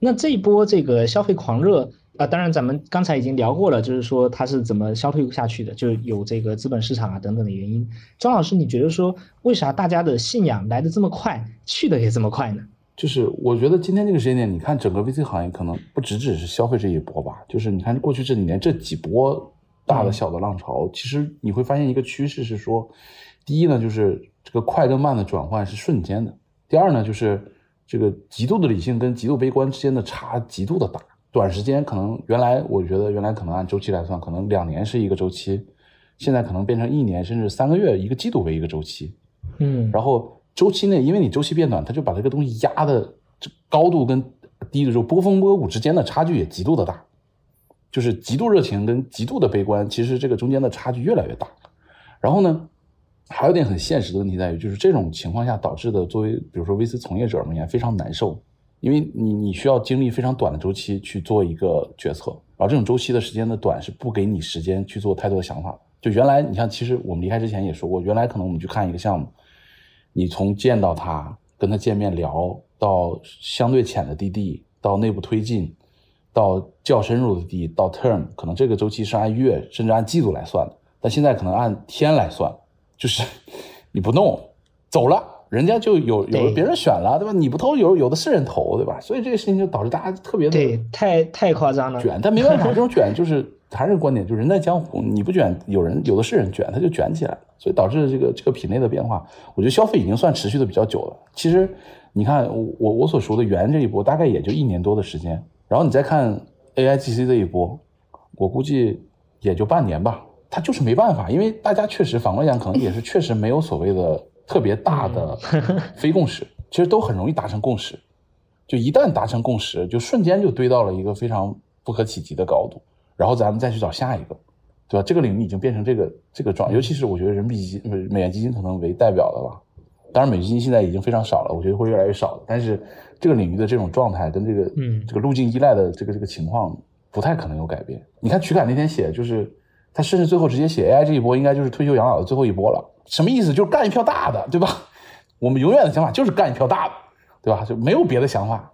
那这一波这个消费狂热。啊，当然，咱们刚才已经聊过了，就是说它是怎么消退下去的，就有这个资本市场啊等等的原因。张老师，你觉得说为啥大家的信仰来的这么快，去的也这么快呢？就是我觉得今天这个时间点，你看整个 VC 行业可能不只只是消费这一波吧，就是你看过去这几年这几波大的小的浪潮，其实你会发现一个趋势是说，第一呢，就是这个快跟慢的转换是瞬间的；第二呢，就是这个极度的理性跟极度悲观之间的差极度的大。短时间可能原来我觉得原来可能按周期来算，可能两年是一个周期，现在可能变成一年甚至三个月一个季度为一个周期，嗯，然后周期内因为你周期变短，它就把这个东西压的这高度跟低的时候波峰波谷之间的差距也极度的大，就是极度热情跟极度的悲观，其实这个中间的差距越来越大。然后呢，还有点很现实的问题在于，就是这种情况下导致的作为比如说 VC 从业者而言非常难受。因为你你需要经历非常短的周期去做一个决策，然后这种周期的时间的短是不给你时间去做太多的想法。就原来你像，其实我们离开之前也说过，原来可能我们去看一个项目，你从见到他跟他见面聊到相对浅的滴滴，到内部推进，到较深入的滴到 term，可能这个周期是按月甚至按季度来算的，但现在可能按天来算，就是 <laughs> 你不弄走了。人家就有有别人选了，对吧？你不投，有有的是人投，对吧？所以这个事情就导致大家特别的对，太太夸张了，卷。但没办法，<laughs> 这种卷就是还是观点，就人在江湖，你不卷，有人有的是人卷，他就卷起来了。所以导致这个这个品类的变化，我觉得消费已经算持续的比较久了。其实你看我我所说的元这一波，大概也就一年多的时间。然后你再看 A I G C 这一波，我估计也就半年吧。它就是没办法，因为大家确实反过来讲，可能也是确实没有所谓的。特别大的非共识，其实都很容易达成共识。就一旦达成共识，就瞬间就堆到了一个非常不可企及的高度。然后咱们再去找下一个，对吧？这个领域已经变成这个这个状，尤其是我觉得人民币基金、美元基金可能为代表的吧。当然，美基金现在已经非常少了，我觉得会越来越少。但是这个领域的这种状态跟这个嗯这个路径依赖的这个这个情况不太可能有改变。你看曲凯那天写，就是他甚至最后直接写 AI 这一波应该就是退休养老的最后一波了。什么意思？就是干一票大的，对吧？<laughs> 我们永远的想法就是干一票大的，对吧？就没有别的想法。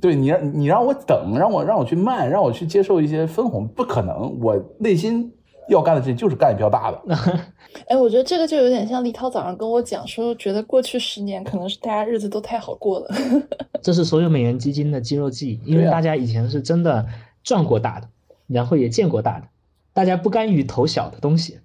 对你让你让我等，让我让我去慢，让我去接受一些分红，不可能。我内心要干的事情就是干一票大的。<laughs> 哎，我觉得这个就有点像立涛早上跟我讲说，觉得过去十年可能是大家日子都太好过了。<laughs> 这是所有美元基金的肌肉记忆，因为大家以前是真的赚过大的，然后也见过大的，大家不甘于投小的东西。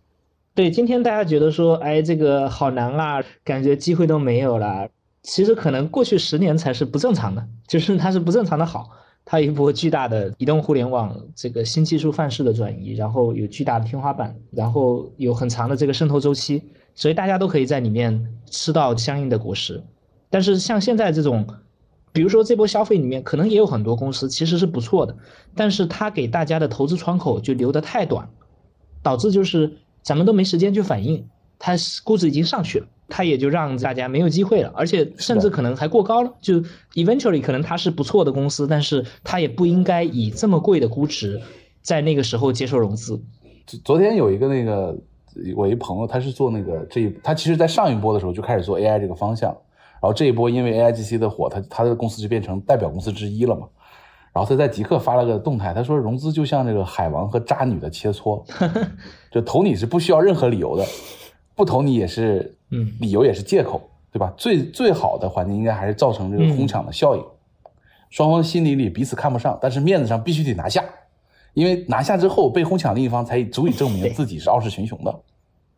对，今天大家觉得说，哎，这个好难啊，感觉机会都没有了。其实可能过去十年才是不正常的，就是它是不正常的好。它有一波巨大的移动互联网这个新技术范式的转移，然后有巨大的天花板，然后有很长的这个渗透周期，所以大家都可以在里面吃到相应的果实。但是像现在这种，比如说这波消费里面，可能也有很多公司其实是不错的，但是它给大家的投资窗口就留得太短，导致就是咱们都没时间去反应，它估值已经上去了。它也就让大家没有机会了，而且甚至可能还过高了。就 eventually 可能它是不错的公司，但是它也不应该以这么贵的估值在那个时候接受融资。昨天有一个那个我一朋友，他是做那个这一，他其实在上一波的时候就开始做 AI 这个方向，然后这一波因为 AIGC 的火，他他的公司就变成代表公司之一了嘛。然后他在极客发了个动态，他说融资就像这个海王和渣女的切磋，<laughs> 就投你是不需要任何理由的。不投你也是，嗯，理由也是借口，对吧？最最好的环境应该还是造成这个哄抢的效应，双方心里里彼此看不上，但是面子上必须得拿下，因为拿下之后被哄抢另一方才足以证明自己是傲视群雄的，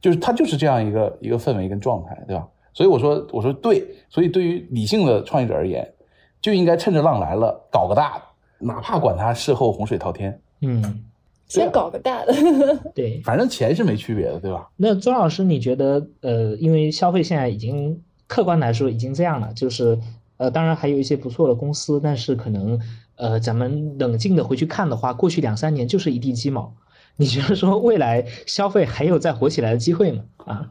就是他就是这样一个一个氛围跟状态，对吧？所以我说我说对，所以对于理性的创业者而言，就应该趁着浪来了搞个大的，哪怕管它事后洪水滔天，嗯。先搞个大的，对，<laughs> 反正钱是没区别的，对吧？那周老师，你觉得，呃，因为消费现在已经客观来说已经这样了，就是，呃，当然还有一些不错的公司，但是可能，呃，咱们冷静的回去看的话，过去两三年就是一地鸡毛。你觉得说未来消费还有再火起来的机会吗？啊，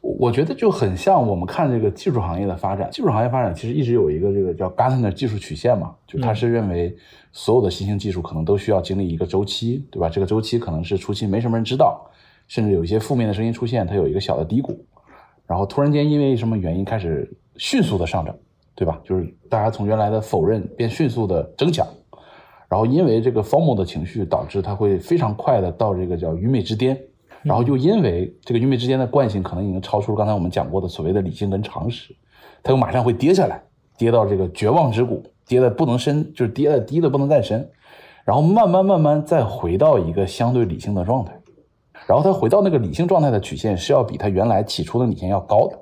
我觉得就很像我们看这个技术行业的发展，技术行业发展其实一直有一个这个叫 Gartner 技术曲线嘛，就他是认为所有的新兴技术可能都需要经历一个周期，对吧？这个周期可能是初期没什么人知道，甚至有一些负面的声音出现，它有一个小的低谷，然后突然间因为什么原因开始迅速的上涨，对吧？就是大家从原来的否认变迅速的争抢。然后因为这个 formal 的情绪，导致它会非常快的到这个叫愚昧之巅，然后又因为这个愚昧之巅的惯性可能已经超出了刚才我们讲过的所谓的理性跟常识，它又马上会跌下来，跌到这个绝望之谷，跌的不能深，就是跌的低的不能再深，然后慢慢慢慢再回到一个相对理性的状态，然后它回到那个理性状态的曲线是要比它原来起初的理性要高的，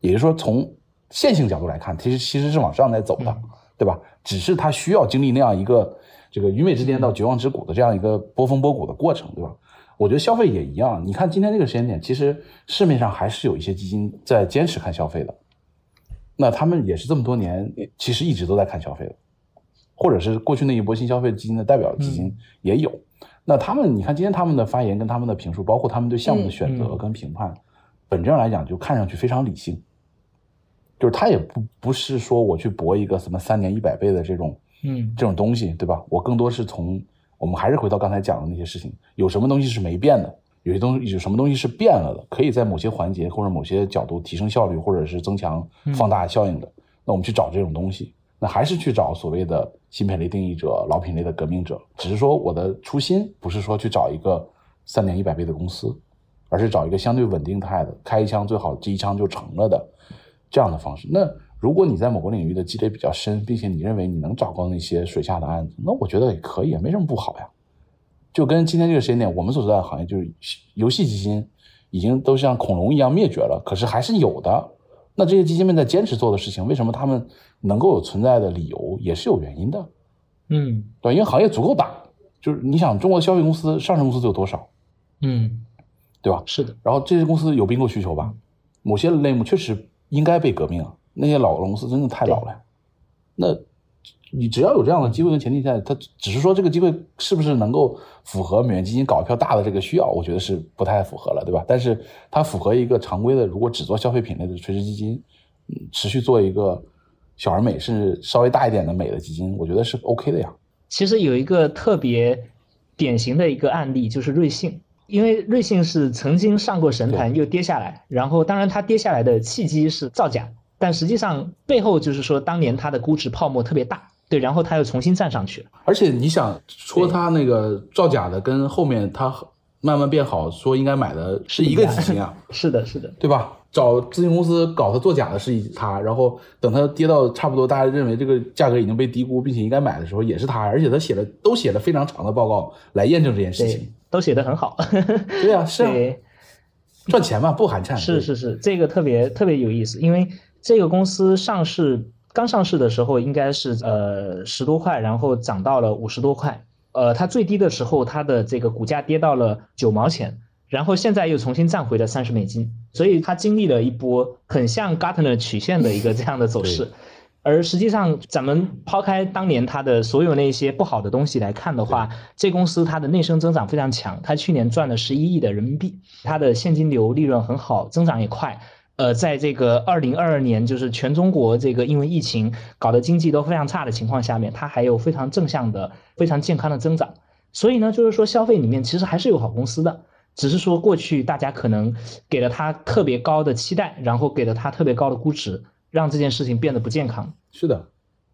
也就是说从线性角度来看，其实其实是往上在走的，对吧？只是它需要经历那样一个。这个愚昧之巅到绝望之谷的这样一个波峰波谷的过程，对吧？我觉得消费也一样。你看今天这个时间点，其实市面上还是有一些基金在坚持看消费的。那他们也是这么多年，其实一直都在看消费的，或者是过去那一波新消费基金的代表基金也有。那他们，你看今天他们的发言跟他们的评述，包括他们对项目的选择跟评判，本质上来讲就看上去非常理性。就是他也不不是说我去搏一个什么三年一百倍的这种。嗯，这种东西，对吧？我更多是从我们还是回到刚才讲的那些事情，有什么东西是没变的，有些东西有什么东西是变了的，可以在某些环节或者某些角度提升效率，或者是增强放大效应的。那我们去找这种东西，那还是去找所谓的新品类定义者、老品类的革命者。只是说我的初心不是说去找一个三年一百倍的公司，而是找一个相对稳定态的，开一枪最好这一枪就成了的这样的方式。那。如果你在某个领域的积累比较深，并且你认为你能找到那些水下的案子，那我觉得也可以，没什么不好呀。就跟今天这个时间点，我们所在的行业就是游戏基金，已经都像恐龙一样灭绝了，可是还是有的。那这些基金们在坚持做的事情，为什么他们能够有存在的理由，也是有原因的。嗯，对，因为行业足够大，就是你想中国的消费公司、上市公司都有多少？嗯，对吧？是的。然后这些公司有并购需求吧？某些类目确实应该被革命了。那些老公司真的太老了，那，你只要有这样的机会跟前提下，他只是说这个机会是不是能够符合美元基金搞一票大的这个需要，我觉得是不太符合了，对吧？但是它符合一个常规的，如果只做消费品类的垂直基金，嗯，持续做一个小而美甚至稍微大一点的美的基金，我觉得是 OK 的呀。其实有一个特别典型的一个案例就是瑞幸，因为瑞幸是曾经上过神坛又跌下来，然后当然它跌下来的契机是造假。但实际上背后就是说，当年它的估值泡沫特别大，对，然后它又重新站上去了。而且你想说它那个造假的，跟后面它慢慢变好，说应该买的是一个基金 <laughs> 啊，是的，是的，对吧？找咨询公司搞它作假的是一他，然后等它跌到差不多大家认为这个价格已经被低估，并且应该买的时候，也是他，而且他写了都写了非常长的报告来验证这件事情，都写的很好。<laughs> 对啊，是啊，赚钱嘛，不寒碜。是是是，这个特别特别有意思，因为这个公司上市刚上市的时候应该是呃十多块，然后涨到了五十多块，呃，它最低的时候它的这个股价跌到了九毛钱。然后现在又重新站回了三十美金，所以它经历了一波很像 Gartner 曲线的一个这样的走势，而实际上咱们抛开当年它的所有那些不好的东西来看的话，这公司它的内生增长非常强，它去年赚了十一亿的人民币，它的现金流利润很好，增长也快。呃，在这个二零二二年，就是全中国这个因为疫情搞得经济都非常差的情况下面，它还有非常正向的、非常健康的增长。所以呢，就是说消费里面其实还是有好公司的。只是说过去大家可能给了它特别高的期待，然后给了它特别高的估值，让这件事情变得不健康。是的，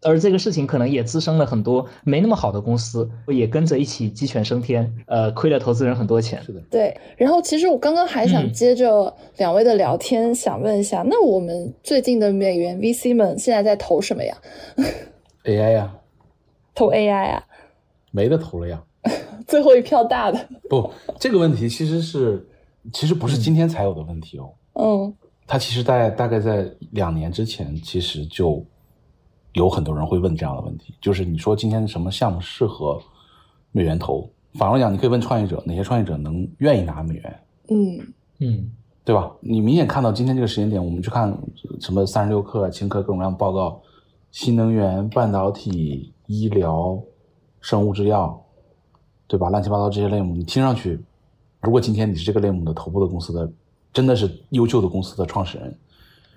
而这个事情可能也滋生了很多没那么好的公司，也跟着一起鸡犬升天，呃，亏了投资人很多钱。是的，对。然后其实我刚刚还想接着两位的聊天，想问一下，那我们最近的美元 VC 们现在在投什么呀？AI 呀，<laughs> 投 AI 啊？没得投了呀。<laughs> 最后一票大的不，这个问题其实是，其实不是今天才有的问题哦。嗯，它其实，在大概在两年之前，其实就有很多人会问这样的问题，就是你说今天什么项目适合美元投？反过来讲，你可以问创业者，哪些创业者能愿意拿美元？嗯嗯，对吧？你明显看到今天这个时间点，我们去看什么三十六氪、青科各种各样的报告，新能源、半导体、医疗、生物制药。对吧？乱七八糟这些类目，你听上去，如果今天你是这个类目的头部的公司的，真的是优秀的公司的创始人，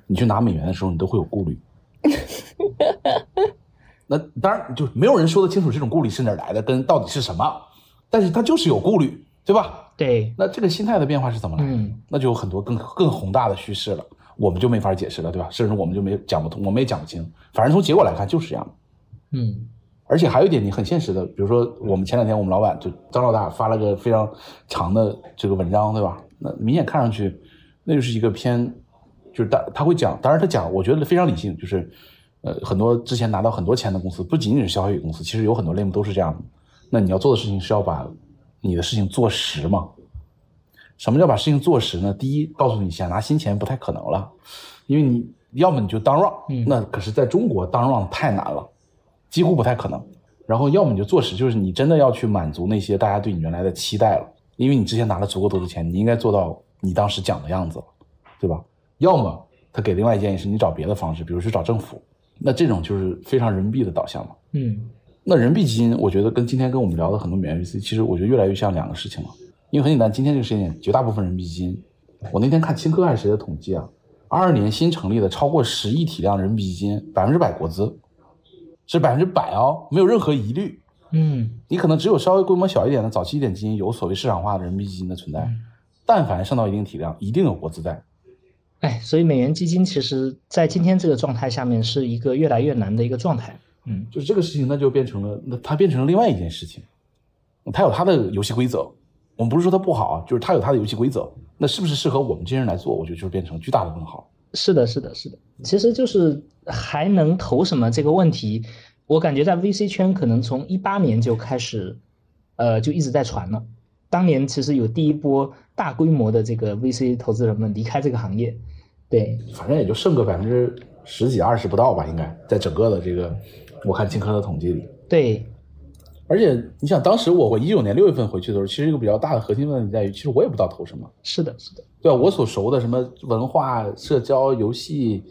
你去拿美元的时候，你都会有顾虑。<laughs> 那当然，就没有人说得清楚这种顾虑是哪来的，跟到底是什么，但是他就是有顾虑，对吧？对。那这个心态的变化是怎么来的？那就有很多更更宏大的叙事了，我们就没法解释了，对吧？甚至我们就没讲不通，我们也讲不清。反正从结果来看就是这样。嗯。而且还有一点，你很现实的，比如说我们前两天我们老板就张老大发了个非常长的这个文章，对吧？那明显看上去，那就是一个偏，就是他他会讲，当然他讲，我觉得非常理性，就是呃很多之前拿到很多钱的公司，不仅仅是消费公司，其实有很多类目都是这样的。那你要做的事情是要把你的事情做实嘛？什么叫把事情做实呢？第一，告诉你想拿新钱不太可能了，因为你要么你就当 run，那可是在中国当 run 太难了。几乎不太可能，然后要么你就做实，就是你真的要去满足那些大家对你原来的期待了，因为你之前拿了足够多的钱，你应该做到你当时讲的样子了，对吧？要么他给另外一建议是你找别的方式，比如去找政府，那这种就是非常人民币的导向嘛。嗯，那人民币基金，我觉得跟今天跟我们聊的很多美元 VC，其实我觉得越来越像两个事情了，因为很简单，今天这个时间点，绝大部分人民币基金，我那天看青科还是谁的统计啊，二二年新成立的超过十亿体量人民币基金，百分之百国资。是百分之百哦，没有任何疑虑。嗯，你可能只有稍微规模小一点的早期一点基金有所谓市场化的人民币基金的存在，但凡上到一定体量，一定有国资在。哎，所以美元基金其实在今天这个状态下面是一个越来越难的一个状态。嗯，就是这个事情，那就变成了，那它变成了另外一件事情，它有它的游戏规则。我们不是说它不好啊，就是它有它的游戏规则。那是不是适合我们这些人来做？我觉得就是变成巨大的问号。是的，是的，是的，其实就是还能投什么这个问题，我感觉在 VC 圈可能从一八年就开始，呃，就一直在传了。当年其实有第一波大规模的这个 VC 投资人们离开这个行业，对，反正也就剩个百分之十几二十不到吧，应该在整个的这个我看金科的统计里。对，而且你想，当时我我一九年六月份回去的时候，其实一个比较大的核心问题在于，其实我也不知道投什么。是的，是的。对啊？我所熟的什么文化、社交、游戏、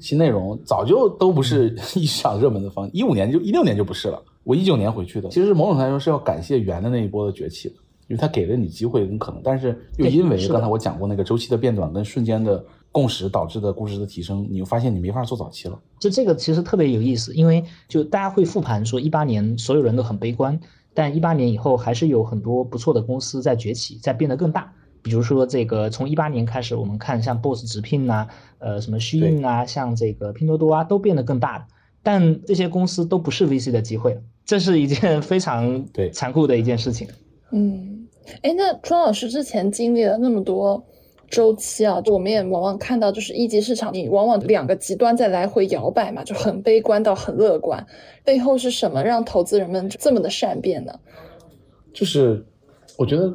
新内容，早就都不是意义上热门的方向。一五年就一六年就不是了。我一九年回去的，其实某种来说是要感谢元的那一波的崛起的，因为他给了你机会跟可能。但是又因为刚才我讲过那个周期的变短跟瞬间的共识导致的估值的提升，你又发现你没法做早期了。就这个其实特别有意思，因为就大家会复盘说一八年所有人都很悲观，但一八年以后还是有很多不错的公司在崛起，在变得更大。比如说，这个从一八年开始，我们看像 BOSS 直聘呐，呃，什么虚印啊，像这个拼多多啊，都变得更大了。但这些公司都不是 VC 的机会，这是一件 <laughs> 非常对残酷的一件事情。嗯，哎，那庄老师之前经历了那么多周期啊，我们也往往看到，就是一级市场，你往往两个极端在来回摇摆嘛，就很悲观到很乐观，背后是什么让投资人们这么的善变呢？就是我觉得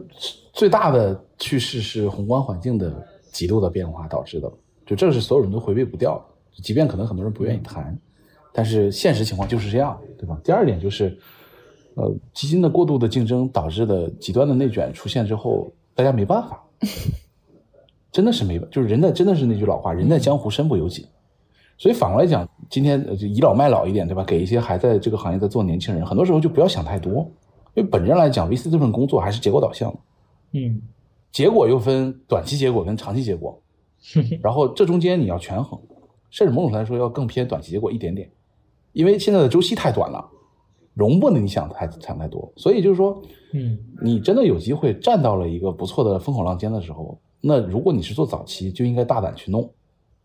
最大的趋势是宏观环境的极度的变化导致的，就这是所有人都回避不掉的，即便可能很多人不愿意谈，但是现实情况就是这样，对吧？第二点就是。呃，基金的过度的竞争导致的极端的内卷出现之后，大家没办法，真的是没办，就是人在真的是那句老话，人在江湖身不由己。所以反过来讲，今天就倚老卖老一点，对吧？给一些还在这个行业在做年轻人，很多时候就不要想太多，因为本质上来讲，VC 这份工作还是结果导向的。嗯，结果又分短期结果跟长期结果，<laughs> 然后这中间你要权衡，甚至某种来说要更偏短期结果一点点，因为现在的周期太短了。容不得你想太想太多，所以就是说，嗯，你真的有机会站到了一个不错的风口浪尖的时候，那如果你是做早期，就应该大胆去弄，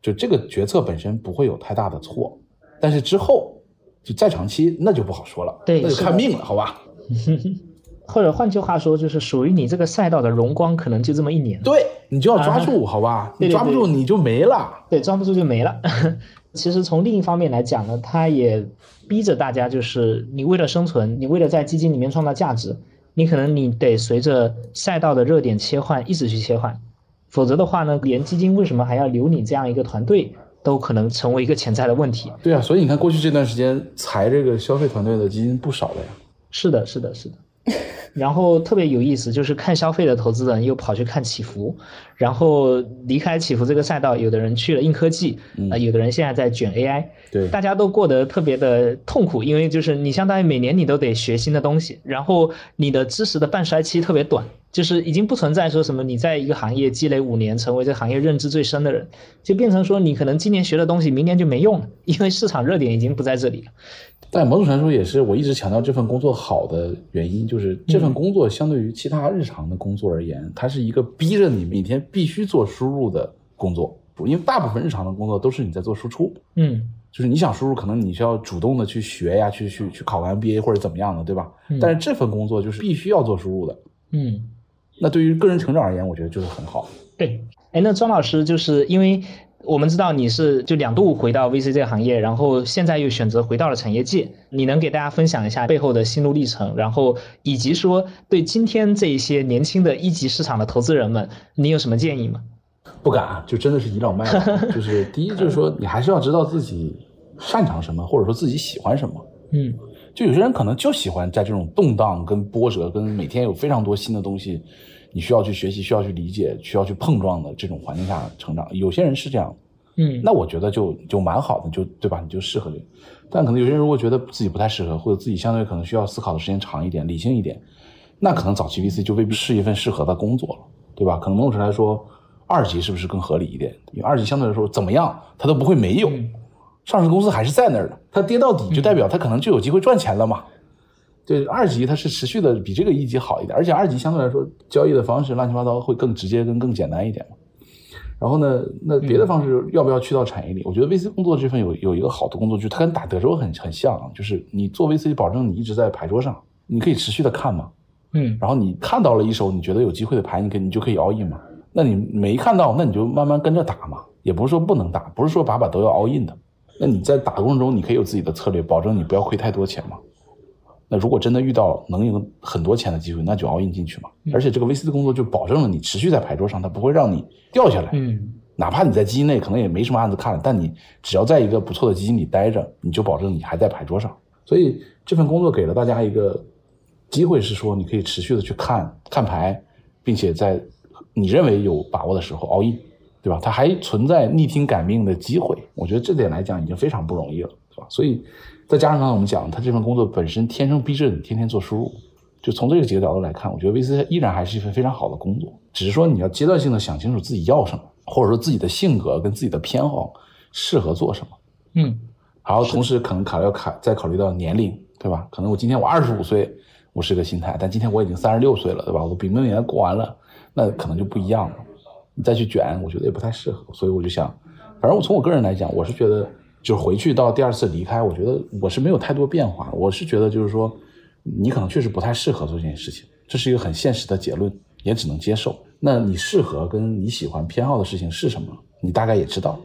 就这个决策本身不会有太大的错，但是之后就再长期那就不好说了，对，那就看命了，好吧？<laughs> 或者换句话说，就是属于你这个赛道的荣光可能就这么一年，对你就要抓住，好吧？你抓不住你就没了，对，抓不住就没了。<laughs> 其实从另一方面来讲呢，它也。逼着大家就是你为了生存，你为了在基金里面创造价值，你可能你得随着赛道的热点切换，一直去切换，否则的话呢，连基金为什么还要留你这样一个团队，都可能成为一个潜在的问题。对啊，所以你看过去这段时间裁这个消费团队的基金不少了呀。是的，是的，是的。然后特别有意思，就是看消费的投资人又跑去看起伏，然后离开起伏这个赛道，有的人去了硬科技，啊，有的人现在在卷 AI，对，大家都过得特别的痛苦，因为就是你相当于每年你都得学新的东西，然后你的知识的半衰期特别短，就是已经不存在说什么你在一个行业积累五年成为这行业认知最深的人，就变成说你可能今年学的东西明年就没用了，因为市场热点已经不在这里了。但某种程度说也是我一直强调这份工作好的原因，就是这份工作相对于其他日常的工作而言，它是一个逼着你每天必须做输入的工作。因为大部分日常的工作都是你在做输出，嗯，就是你想输入，可能你需要主动的去学呀，去去去考个 MBA 或者怎么样的，对吧？但是这份工作就是必须要做输入的，嗯，那对于个人成长而言，我觉得就是很好。对，哎，那庄老师就是因为。我们知道你是就两度回到 VC 这个行业，然后现在又选择回到了产业界，你能给大家分享一下背后的心路历程，然后以及说对今天这一些年轻的一级市场的投资人们，你有什么建议吗？不敢，就真的是倚老卖老。<laughs> 就是第一，就是说你还是要知道自己擅长什么，或者说自己喜欢什么。嗯，就有些人可能就喜欢在这种动荡、跟波折、跟每天有非常多新的东西。你需要去学习，需要去理解，需要去碰撞的这种环境下成长。有些人是这样，嗯，那我觉得就就蛮好的，就对吧？你就适合这个。但可能有些人如果觉得自己不太适合，或者自己相对可能需要思考的时间长一点、理性一点，那可能早期 VC 就未必是一份适合的工作了，对吧？可能某种程度来说，二级是不是更合理一点？因为二级相对来说怎么样，它都不会没有，上市公司还是在那儿的。它跌到底就代表它可能就有机会赚钱了嘛。对二级它是持续的比这个一级好一点，而且二级相对来说交易的方式乱七八糟会更直接跟更简单一点嘛。然后呢，那别的方式要不要去到产业里？我觉得 VC 工作这份有有一个好的工作，就是它跟打德州很很像，就是你做 VC 保证你一直在牌桌上，你可以持续的看嘛。嗯。然后你看到了一手你觉得有机会的牌，你可你就可以 all in 嘛。那你没看到，那你就慢慢跟着打嘛。也不是说不能打，不是说把把都要 all in 的。那你在打的过程中，你可以有自己的策略，保证你不要亏太多钱嘛。那如果真的遇到能赢很多钱的机会，那就 all in 进去嘛。而且这个 VC 的工作就保证了你持续在牌桌上，它不会让你掉下来。嗯，哪怕你在基金内可能也没什么案子看了，但你只要在一个不错的基金里待着，你就保证你还在牌桌上。所以这份工作给了大家一个机会，是说你可以持续的去看看牌，并且在你认为有把握的时候 all in，对吧？他还存在逆天改命的机会。我觉得这点来讲已经非常不容易了，对吧？所以。再加上刚才我们讲，他这份工作本身天生逼着你天天做输入，就从这个几个角度来看，我觉得 VC 依然还是一份非常好的工作。只是说你要阶段性的想清楚自己要什么，或者说自己的性格跟自己的偏好适合做什么。嗯，然后同时可能考虑考再考虑到年龄，对吧？可能我今天我二十五岁，我是个心态，但今天我已经三十六岁了，对吧？我的丙辰年过完了，那可能就不一样了。再去卷，我觉得也不太适合。所以我就想，反正我从我个人来讲，我是觉得。就是回去到第二次离开，我觉得我是没有太多变化。我是觉得就是说，你可能确实不太适合做这件事情。这是一个很现实的结论，也只能接受。那你适合跟你喜欢偏好的事情是什么？你大概也知道，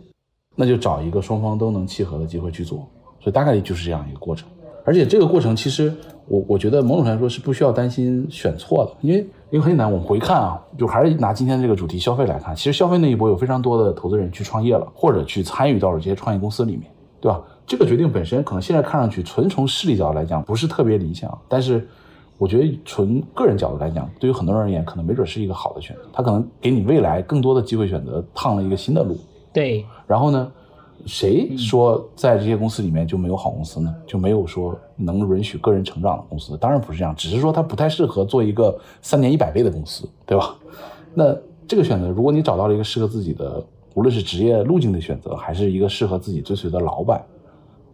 那就找一个双方都能契合的机会去做。所以大概就是这样一个过程。而且这个过程其实我我觉得某种程度来说是不需要担心选错的，因为因为很简单，我们回看啊，就还是拿今天这个主题消费来看，其实消费那一波有非常多的投资人去创业了，或者去参与到了这些创业公司里面，对吧？这个决定本身可能现在看上去纯从势力角度来讲不是特别理想，但是。我觉得纯个人角度来讲，对于很多人而言，可能没准是一个好的选择。他可能给你未来更多的机会选择，趟了一个新的路。对。然后呢，谁说在这些公司里面就没有好公司呢？就没有说能允许个人成长的公司？当然不是这样，只是说它不太适合做一个三年一百倍的公司，对吧？那这个选择，如果你找到了一个适合自己的，无论是职业路径的选择，还是一个适合自己追随的老板，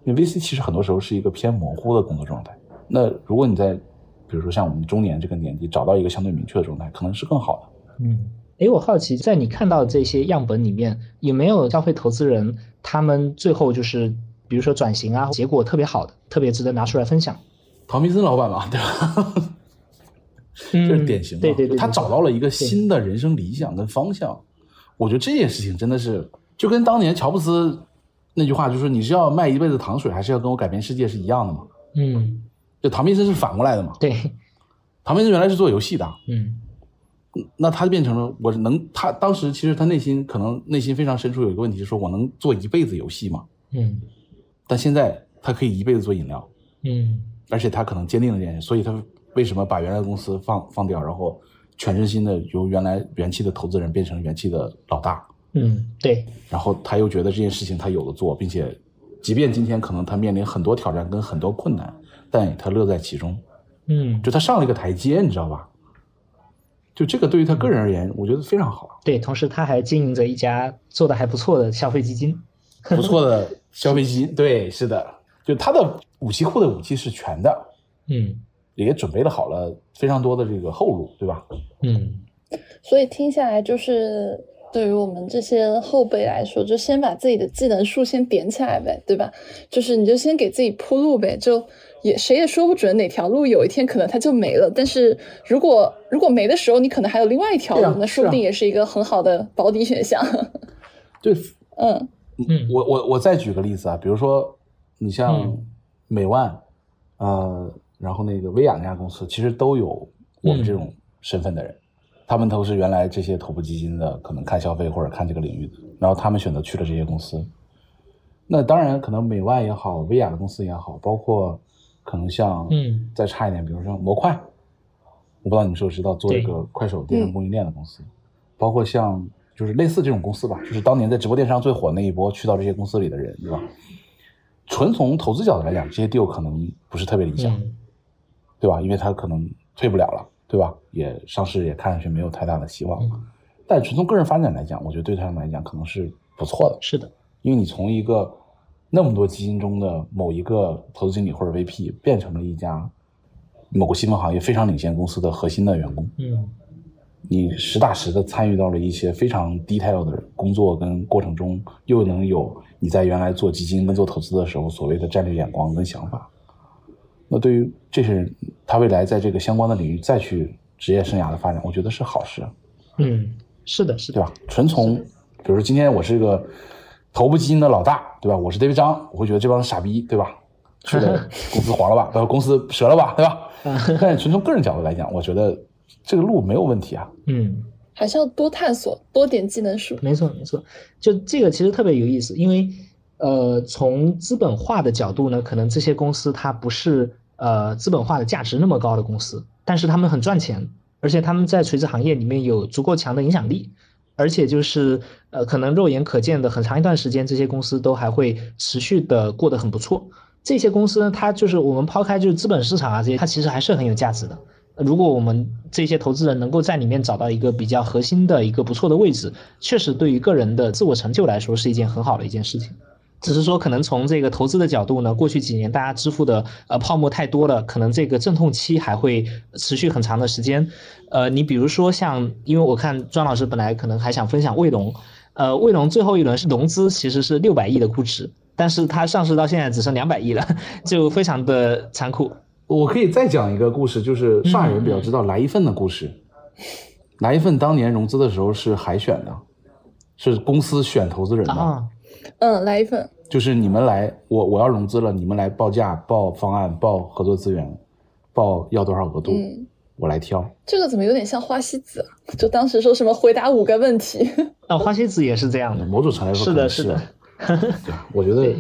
因为 VC 其实很多时候是一个偏模糊的工作状态。那如果你在比如说像我们中年这个年纪，找到一个相对明确的状态，可能是更好的。嗯，哎，我好奇，在你看到这些样本里面，有没有消费投资人他们最后就是，比如说转型啊，结果特别好的，特别值得拿出来分享？唐明森老板嘛，对吧？<laughs> 这是典型的。对对对，他找到了一个新的人生理想跟方向。我觉得这件事情真的是，就跟当年乔布斯那句话，就是你是要卖一辈子糖水，还是要跟我改变世界是一样的嘛？嗯。就唐明森是反过来的嘛？对，唐明森原来是做游戏的，嗯，那他就变成了我能，他当时其实他内心可能内心非常深处有一个问题，说我能做一辈子游戏吗？嗯，但现在他可以一辈子做饮料，嗯，而且他可能坚定了这件事，所以他为什么把原来的公司放放掉，然后全身心的由原来元气的投资人变成元气的老大？嗯，对，然后他又觉得这件事情他有的做，并且即便今天可能他面临很多挑战跟很多困难。但他乐在其中，嗯，就他上了一个台阶，你知道吧？就这个对于他个人而言，我觉得非常好。对，同时他还经营着一家做的还不错的消费基金，<laughs> 不错的消费基金。对，是的，就他的武器库的武器是全的，嗯，也准备了好了非常多的这个后路，对吧？嗯，所以听下来就是。对于我们这些后辈来说，就先把自己的技能树先点起来呗，对吧？就是你就先给自己铺路呗，就也谁也说不准哪条路有一天可能它就没了。但是如果如果没的时候，你可能还有另外一条路，那说不定也是一个很好的保底选项。对，<laughs> 嗯嗯，我我我再举个例子啊，比如说你像美万，呃，然后那个薇娅那家公司，其实都有我们这种身份的人。他们都是原来这些头部基金的，可能看消费或者看这个领域的，然后他们选择去了这些公司。那当然，可能美万也好，薇娅的公司也好，包括可能像嗯，再差一点，比如说模块，我不知道你们是不是知道做一个快手电商供应链的公司，包括像就是类似这种公司吧，就是当年在直播电商最火那一波去到这些公司里的人，对吧？纯从投资角度来讲，这些 deal 可能不是特别理想，对吧？因为他可能退不了了。对吧？也上市也看上去没有太大的希望，但纯从个人发展来讲，我觉得对他们来讲可能是不错的。是的，因为你从一个那么多基金中的某一个投资经理或者 VP，变成了一家某个细分行业非常领先公司的核心的员工。嗯，你实打实的参与到了一些非常 detail 的工作跟过程中，又能有你在原来做基金跟做投资的时候所谓的战略眼光跟想法。那对于这些人，他未来在这个相关的领域再去职业生涯的发展，我觉得是好事。嗯，是的，是的，对吧？纯从，比如说今天我是一个头部基金的老大，对吧？我是 David 张，我会觉得这帮傻逼，对吧？<laughs> 去了公司黄了吧？<laughs> 不，公司折了吧？<laughs> 对吧？但是纯从个人角度来讲，我觉得这个路没有问题啊。嗯，还是要多探索，多点技能树。没错，没错。就这个其实特别有意思，因为呃，从资本化的角度呢，可能这些公司它不是。呃，资本化的价值那么高的公司，但是他们很赚钱，而且他们在垂直行业里面有足够强的影响力，而且就是呃，可能肉眼可见的很长一段时间，这些公司都还会持续的过得很不错。这些公司呢，它就是我们抛开就是资本市场啊这些，它其实还是很有价值的。如果我们这些投资人能够在里面找到一个比较核心的一个不错的位置，确实对于个人的自我成就来说是一件很好的一件事情。只是说，可能从这个投资的角度呢，过去几年大家支付的呃泡沫太多了，可能这个阵痛期还会持续很长的时间。呃，你比如说像，因为我看庄老师本来可能还想分享卫龙，呃，卫龙最后一轮是融资其实是六百亿的估值，但是它上市到现在只剩两百亿了，<laughs> 就非常的残酷。我可以再讲一个故事，就是上海人比较知道来一份的故事。来一份当年融资的时候是海选的，是公司选投资人的。啊，嗯，来一份。就是你们来，我我要融资了，你们来报价、报方案、报合作资源、报要多少额度，嗯，我来挑。这个怎么有点像花西子啊？<laughs> 就当时说什么回答五个问题。<laughs> 哦，花西子也是这样的。某种程度来说是的，是的。<laughs> 对，我觉得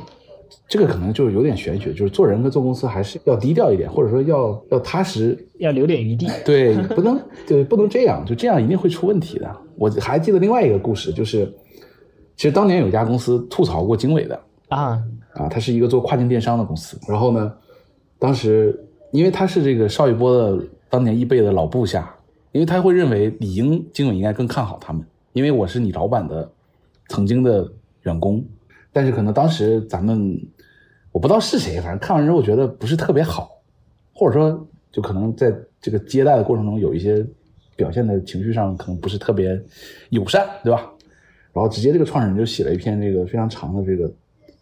这个可能就是有点玄学，就是做人跟做公司还是要低调一点，或者说要要踏实，要留点余地。对，不能对不能这样，就这样一定会出问题的。我还记得另外一个故事，就是其实当年有一家公司吐槽过经纬的啊，啊，它是一个做跨境电商的公司，然后呢，当时因为他是这个邵一波的当年易贝的老部下，因为他会认为理应经纬应该更看好他们，因为我是你老板的曾经的员工，但是可能当时咱们我不知道是谁，反正看完之后觉得不是特别好，或者说就可能在这个接待的过程中有一些表现的情绪上可能不是特别友善，对吧？然后直接这个创始人就写了一篇这个非常长的这个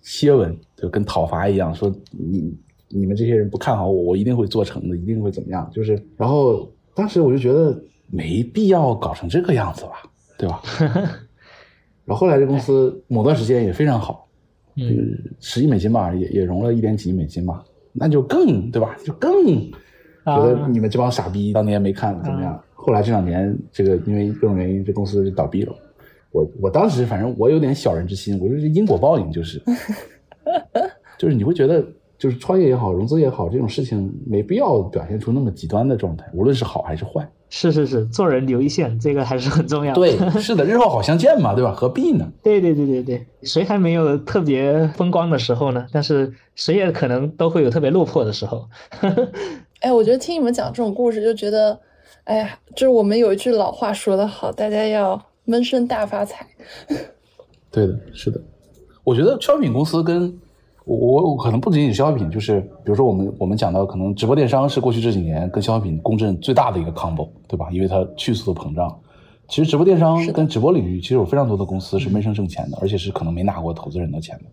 楔文，就跟讨伐一样，说你你们这些人不看好我，我一定会做成的，一定会怎么样？就是，然后当时我就觉得没必要搞成这个样子吧，对吧？<laughs> 然后后来这公司某段时间也非常好，嗯，十亿美金吧，也也融了一点几亿美金吧，那就更对吧？就更觉得你们这帮傻逼当年没看怎么样？后来这两年这个因为各种原因，这公司就倒闭了。我我当时反正我有点小人之心，我说这因果报应就是，<laughs> 就是你会觉得就是创业也好，融资也好，这种事情没必要表现出那么极端的状态，无论是好还是坏。是是是，做人留一线，这个还是很重要的。对，<laughs> 是的，日后好相见嘛，对吧？何必呢？对对对对对，谁还没有特别风光的时候呢？但是谁也可能都会有特别落魄的时候。<laughs> 哎，我觉得听你们讲这种故事，就觉得，哎呀，就是我们有一句老话说得好，大家要闷声大发财。<laughs> 对的，是的。我觉得消费品公司跟我我我可能不仅仅消费品，就是比如说我们我们讲到可能直播电商是过去这几年跟消费品共振最大的一个 combo，对吧？因为它迅速的膨胀。其实直播电商跟直播领域，其实有非常多的公司是闷声挣钱的，而且是可能没拿过投资人的钱的，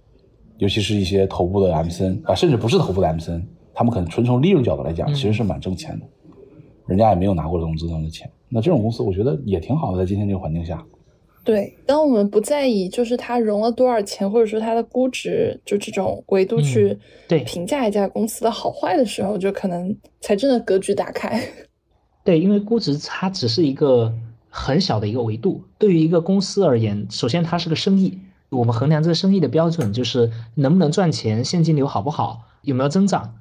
尤其是一些头部的 MCN 啊，甚至不是头部的 MCN，他们可能纯从利润角度来讲，其实是蛮挣钱的，人家也没有拿过融资人的钱。那这种公司，我觉得也挺好的，在今天这个环境下。对，当我们不在意就是它融了多少钱，或者说它的估值，就这种维度去对评价一家公司的好坏的时候，就可能才真的格局打开。<laughs> 对，因为估值它只是一个很小的一个维度。对于一个公司而言，首先它是个生意，我们衡量这个生意的标准就是能不能赚钱，现金流好不好，有没有增长。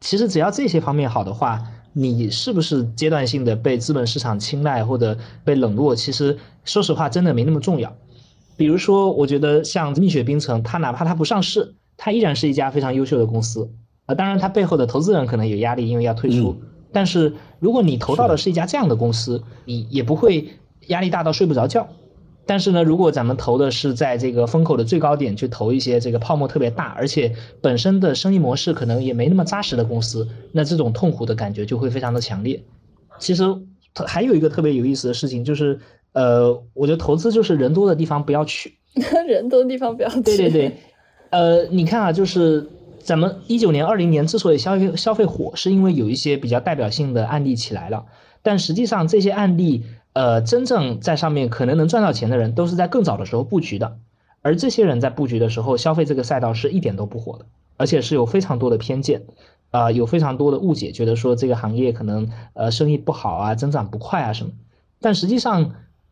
其实只要这些方面好的话，你是不是阶段性的被资本市场青睐或者被冷落，其实说实话真的没那么重要。比如说，我觉得像蜜雪冰城，它哪怕它不上市，它依然是一家非常优秀的公司。啊，当然它背后的投资人可能有压力，因为要退出。但是如果你投到的是一家这样的公司，你也不会压力大到睡不着觉。但是呢，如果咱们投的是在这个风口的最高点去投一些这个泡沫特别大，而且本身的生意模式可能也没那么扎实的公司，那这种痛苦的感觉就会非常的强烈。其实还有一个特别有意思的事情，就是呃，我觉得投资就是人多的地方不要去。<laughs> 人多的地方不要去。对对对，呃，你看啊，就是咱们一九年、二零年之所以消费消费火，是因为有一些比较代表性的案例起来了，但实际上这些案例。呃，真正在上面可能能赚到钱的人，都是在更早的时候布局的，而这些人在布局的时候，消费这个赛道是一点都不火的，而且是有非常多的偏见，啊、有非常多的误解，觉得说这个行业可能呃生意不好啊，增长不快啊什么，但实际上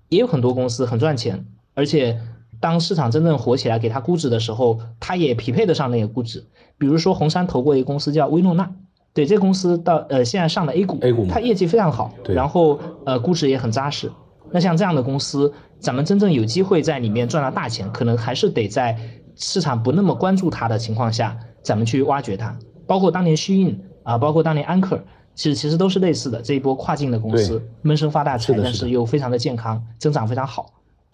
也有很多公司很赚钱，而且当市场真正火起来，给它估值的时候，它也匹配得上那个估值，比如说红杉投过一个公司叫薇诺娜。对，这个公司到呃现在上了 A 股，A 股它业绩非常好，然后呃估值也很扎实。那像这样的公司，咱们真正有机会在里面赚到大钱，可能还是得在市场不那么关注它的情况下，咱们去挖掘它。包括当年虚印啊，包括当年安克，其实其实都是类似的这一波跨境的公司，闷声发大财，但是又非常的健康，增长非常好。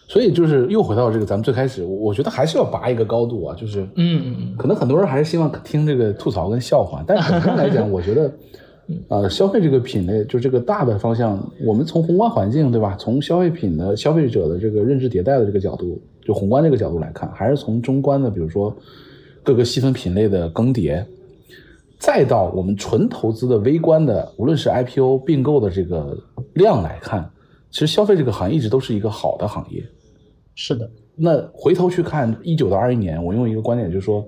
所以就是又回到这个咱们最开始，我觉得还是要拔一个高度啊，就是嗯嗯嗯，可能很多人还是希望听这个吐槽跟笑话，但本身来讲，我觉得，<laughs> 呃，消费这个品类就这个大的方向，我们从宏观环境对吧，从消费品的消费者的这个认知迭代的这个角度，就宏观这个角度来看，还是从中观的，比如说各个细分品类的更迭，再到我们纯投资的微观的，无论是 IPO 并购的这个量来看，其实消费这个行业一直都是一个好的行业。是的，那回头去看一九到二一年，我用一个观点就是说，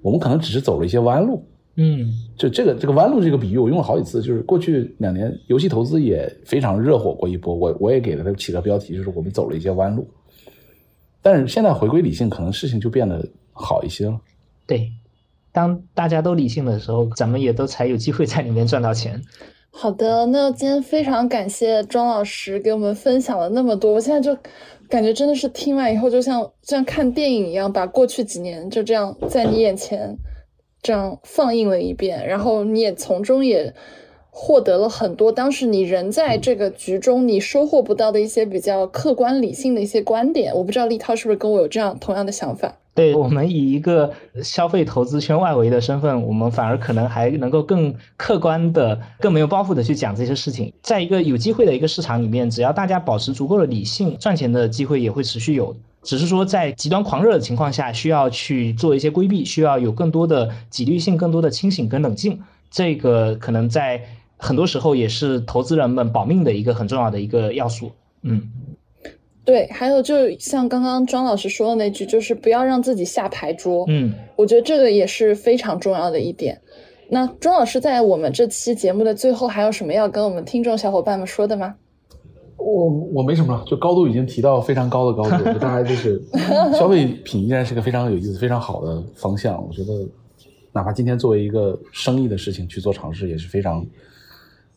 我们可能只是走了一些弯路。嗯，就这个这个弯路这个比喻，我用了好几次。就是过去两年，游戏投资也非常热火过一波，我我也给了它起个标题，就是我们走了一些弯路。但是现在回归理性，可能事情就变得好一些了。对，当大家都理性的时候，咱们也都才有机会在里面赚到钱。好的，那今天非常感谢庄老师给我们分享了那么多，我现在就感觉真的是听完以后，就像就像看电影一样，把过去几年就这样在你眼前这样放映了一遍，然后你也从中也获得了很多当时你人在这个局中你收获不到的一些比较客观理性的一些观点。我不知道立涛是不是跟我有这样同样的想法？对我们以一个消费投资圈外围的身份，我们反而可能还能够更客观的、更没有包袱的去讲这些事情。在一个有机会的一个市场里面，只要大家保持足够的理性，赚钱的机会也会持续有。只是说在极端狂热的情况下，需要去做一些规避，需要有更多的纪律性、更多的清醒跟冷静。这个可能在很多时候也是投资人们保命的一个很重要的一个要素。嗯。对，还有就像刚刚庄老师说的那句，就是不要让自己下牌桌。嗯，我觉得这个也是非常重要的一点。那庄老师在我们这期节目的最后，还有什么要跟我们听众小伙伴们说的吗？我我没什么了，就高度已经提到非常高的高度，大概就是 <laughs> 消费品依然是个非常有意思、非常好的方向。我觉得，哪怕今天作为一个生意的事情去做尝试，也是非常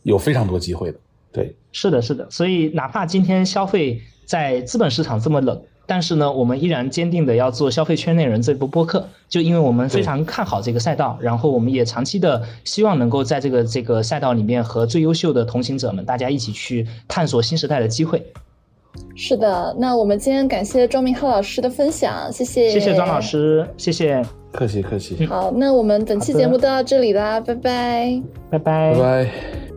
有非常多机会的。对，是的，是的。所以哪怕今天消费。在资本市场这么冷，但是呢，我们依然坚定的要做消费圈内人这部播客，就因为我们非常看好这个赛道，然后我们也长期的希望能够在这个这个赛道里面和最优秀的同行者们，大家一起去探索新时代的机会。是的，那我们今天感谢庄明浩老师的分享，谢谢，谢谢庄老师，谢谢，客气客气。好，那我们本期节目就到这里啦，拜拜，拜拜，拜拜。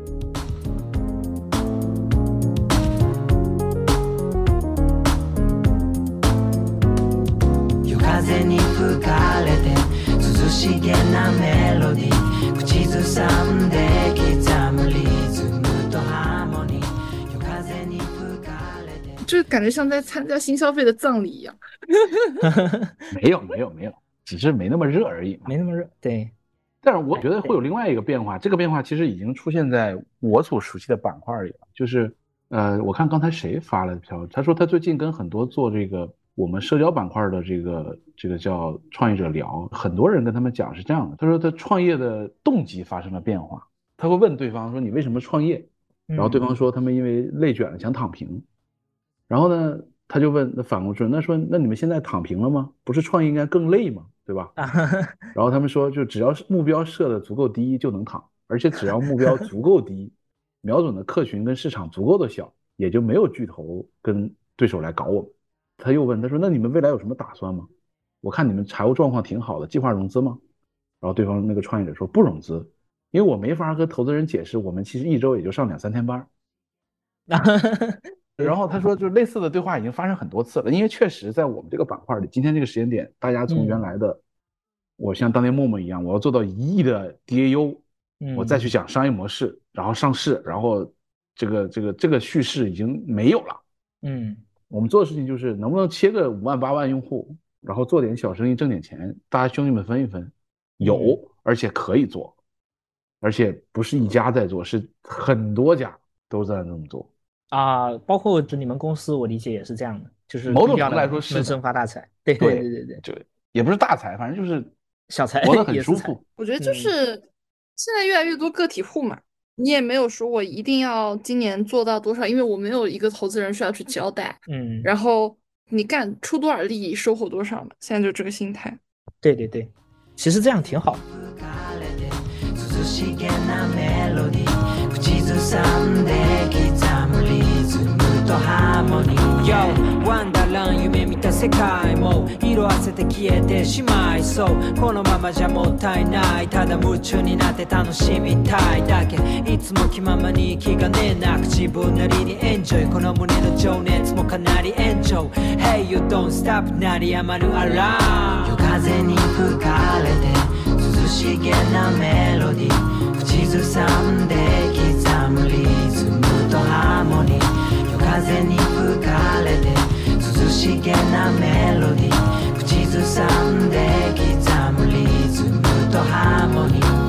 就感觉像在参加新消费的葬礼一样。没有没有没有，只是没那么热而已，没那么热。对，但是我觉得会有另外一个变化，这个变化其实已经出现在我所熟悉的板块里了。就是呃，我看刚才谁发了条，他说他最近跟很多做这个。我们社交板块的这个这个叫创业者聊，很多人跟他们讲是这样的，他说他创业的动机发生了变化，他会问对方说你为什么创业？然后对方说他们因为累卷了想躺平，然后呢他就问那反过去那说那你们现在躺平了吗？不是创业应该更累吗？对吧？然后他们说就只要是目标设的足够低就能躺，而且只要目标足够低，瞄准的客群跟市场足够的小，也就没有巨头跟对手来搞我们。他又问他说：“那你们未来有什么打算吗？我看你们财务状况挺好的，计划融资吗？”然后对方那个创业者说：“不融资，因为我没法和投资人解释，我们其实一周也就上两三天班。<laughs> ”然后他说：“就类似的对话已经发生很多次了，因为确实在我们这个板块里，今天这个时间点，大家从原来的我像当年陌陌一样，我要做到一亿的 DAU，我再去讲商业模式，然后上市，然后这个这个这个叙事已经没有了。”嗯。我们做的事情就是能不能切个五万八万用户，然后做点小生意挣点钱，大家兄弟们分一分，有而且可以做，而且不是一家在做，是很多家都在这么做啊。包括就你们公司，我理解也是这样的，就是某种程度来说是闷声发大财。对对对对对，就也不是大财，反正就是小财，活得很舒服。我觉得就是现在越来越多个体户嘛。你也没有说我一定要今年做到多少，因为我没有一个投资人需要去交代。嗯，然后你干出多少利益，收获多少嘛，现在就这个心态。对对对，其实这样挺好。Yo ワンダーラン夢見た世界も色あせて消えてしまいそう。このままじゃもったいない。ただ夢中になって楽しみたいだけ。いつも気ままに気兼ねなく自分なりにエンジョイこの胸の情熱もかなり延長 Hey you don't stop 鳴りやまるアラーム。夜風に吹かれて涼しげなメロディ口ずさんで刻むリズムとハーモニー。風に吹かれて涼しげなメロディ口ずさんで刻むリズムとハーモニー。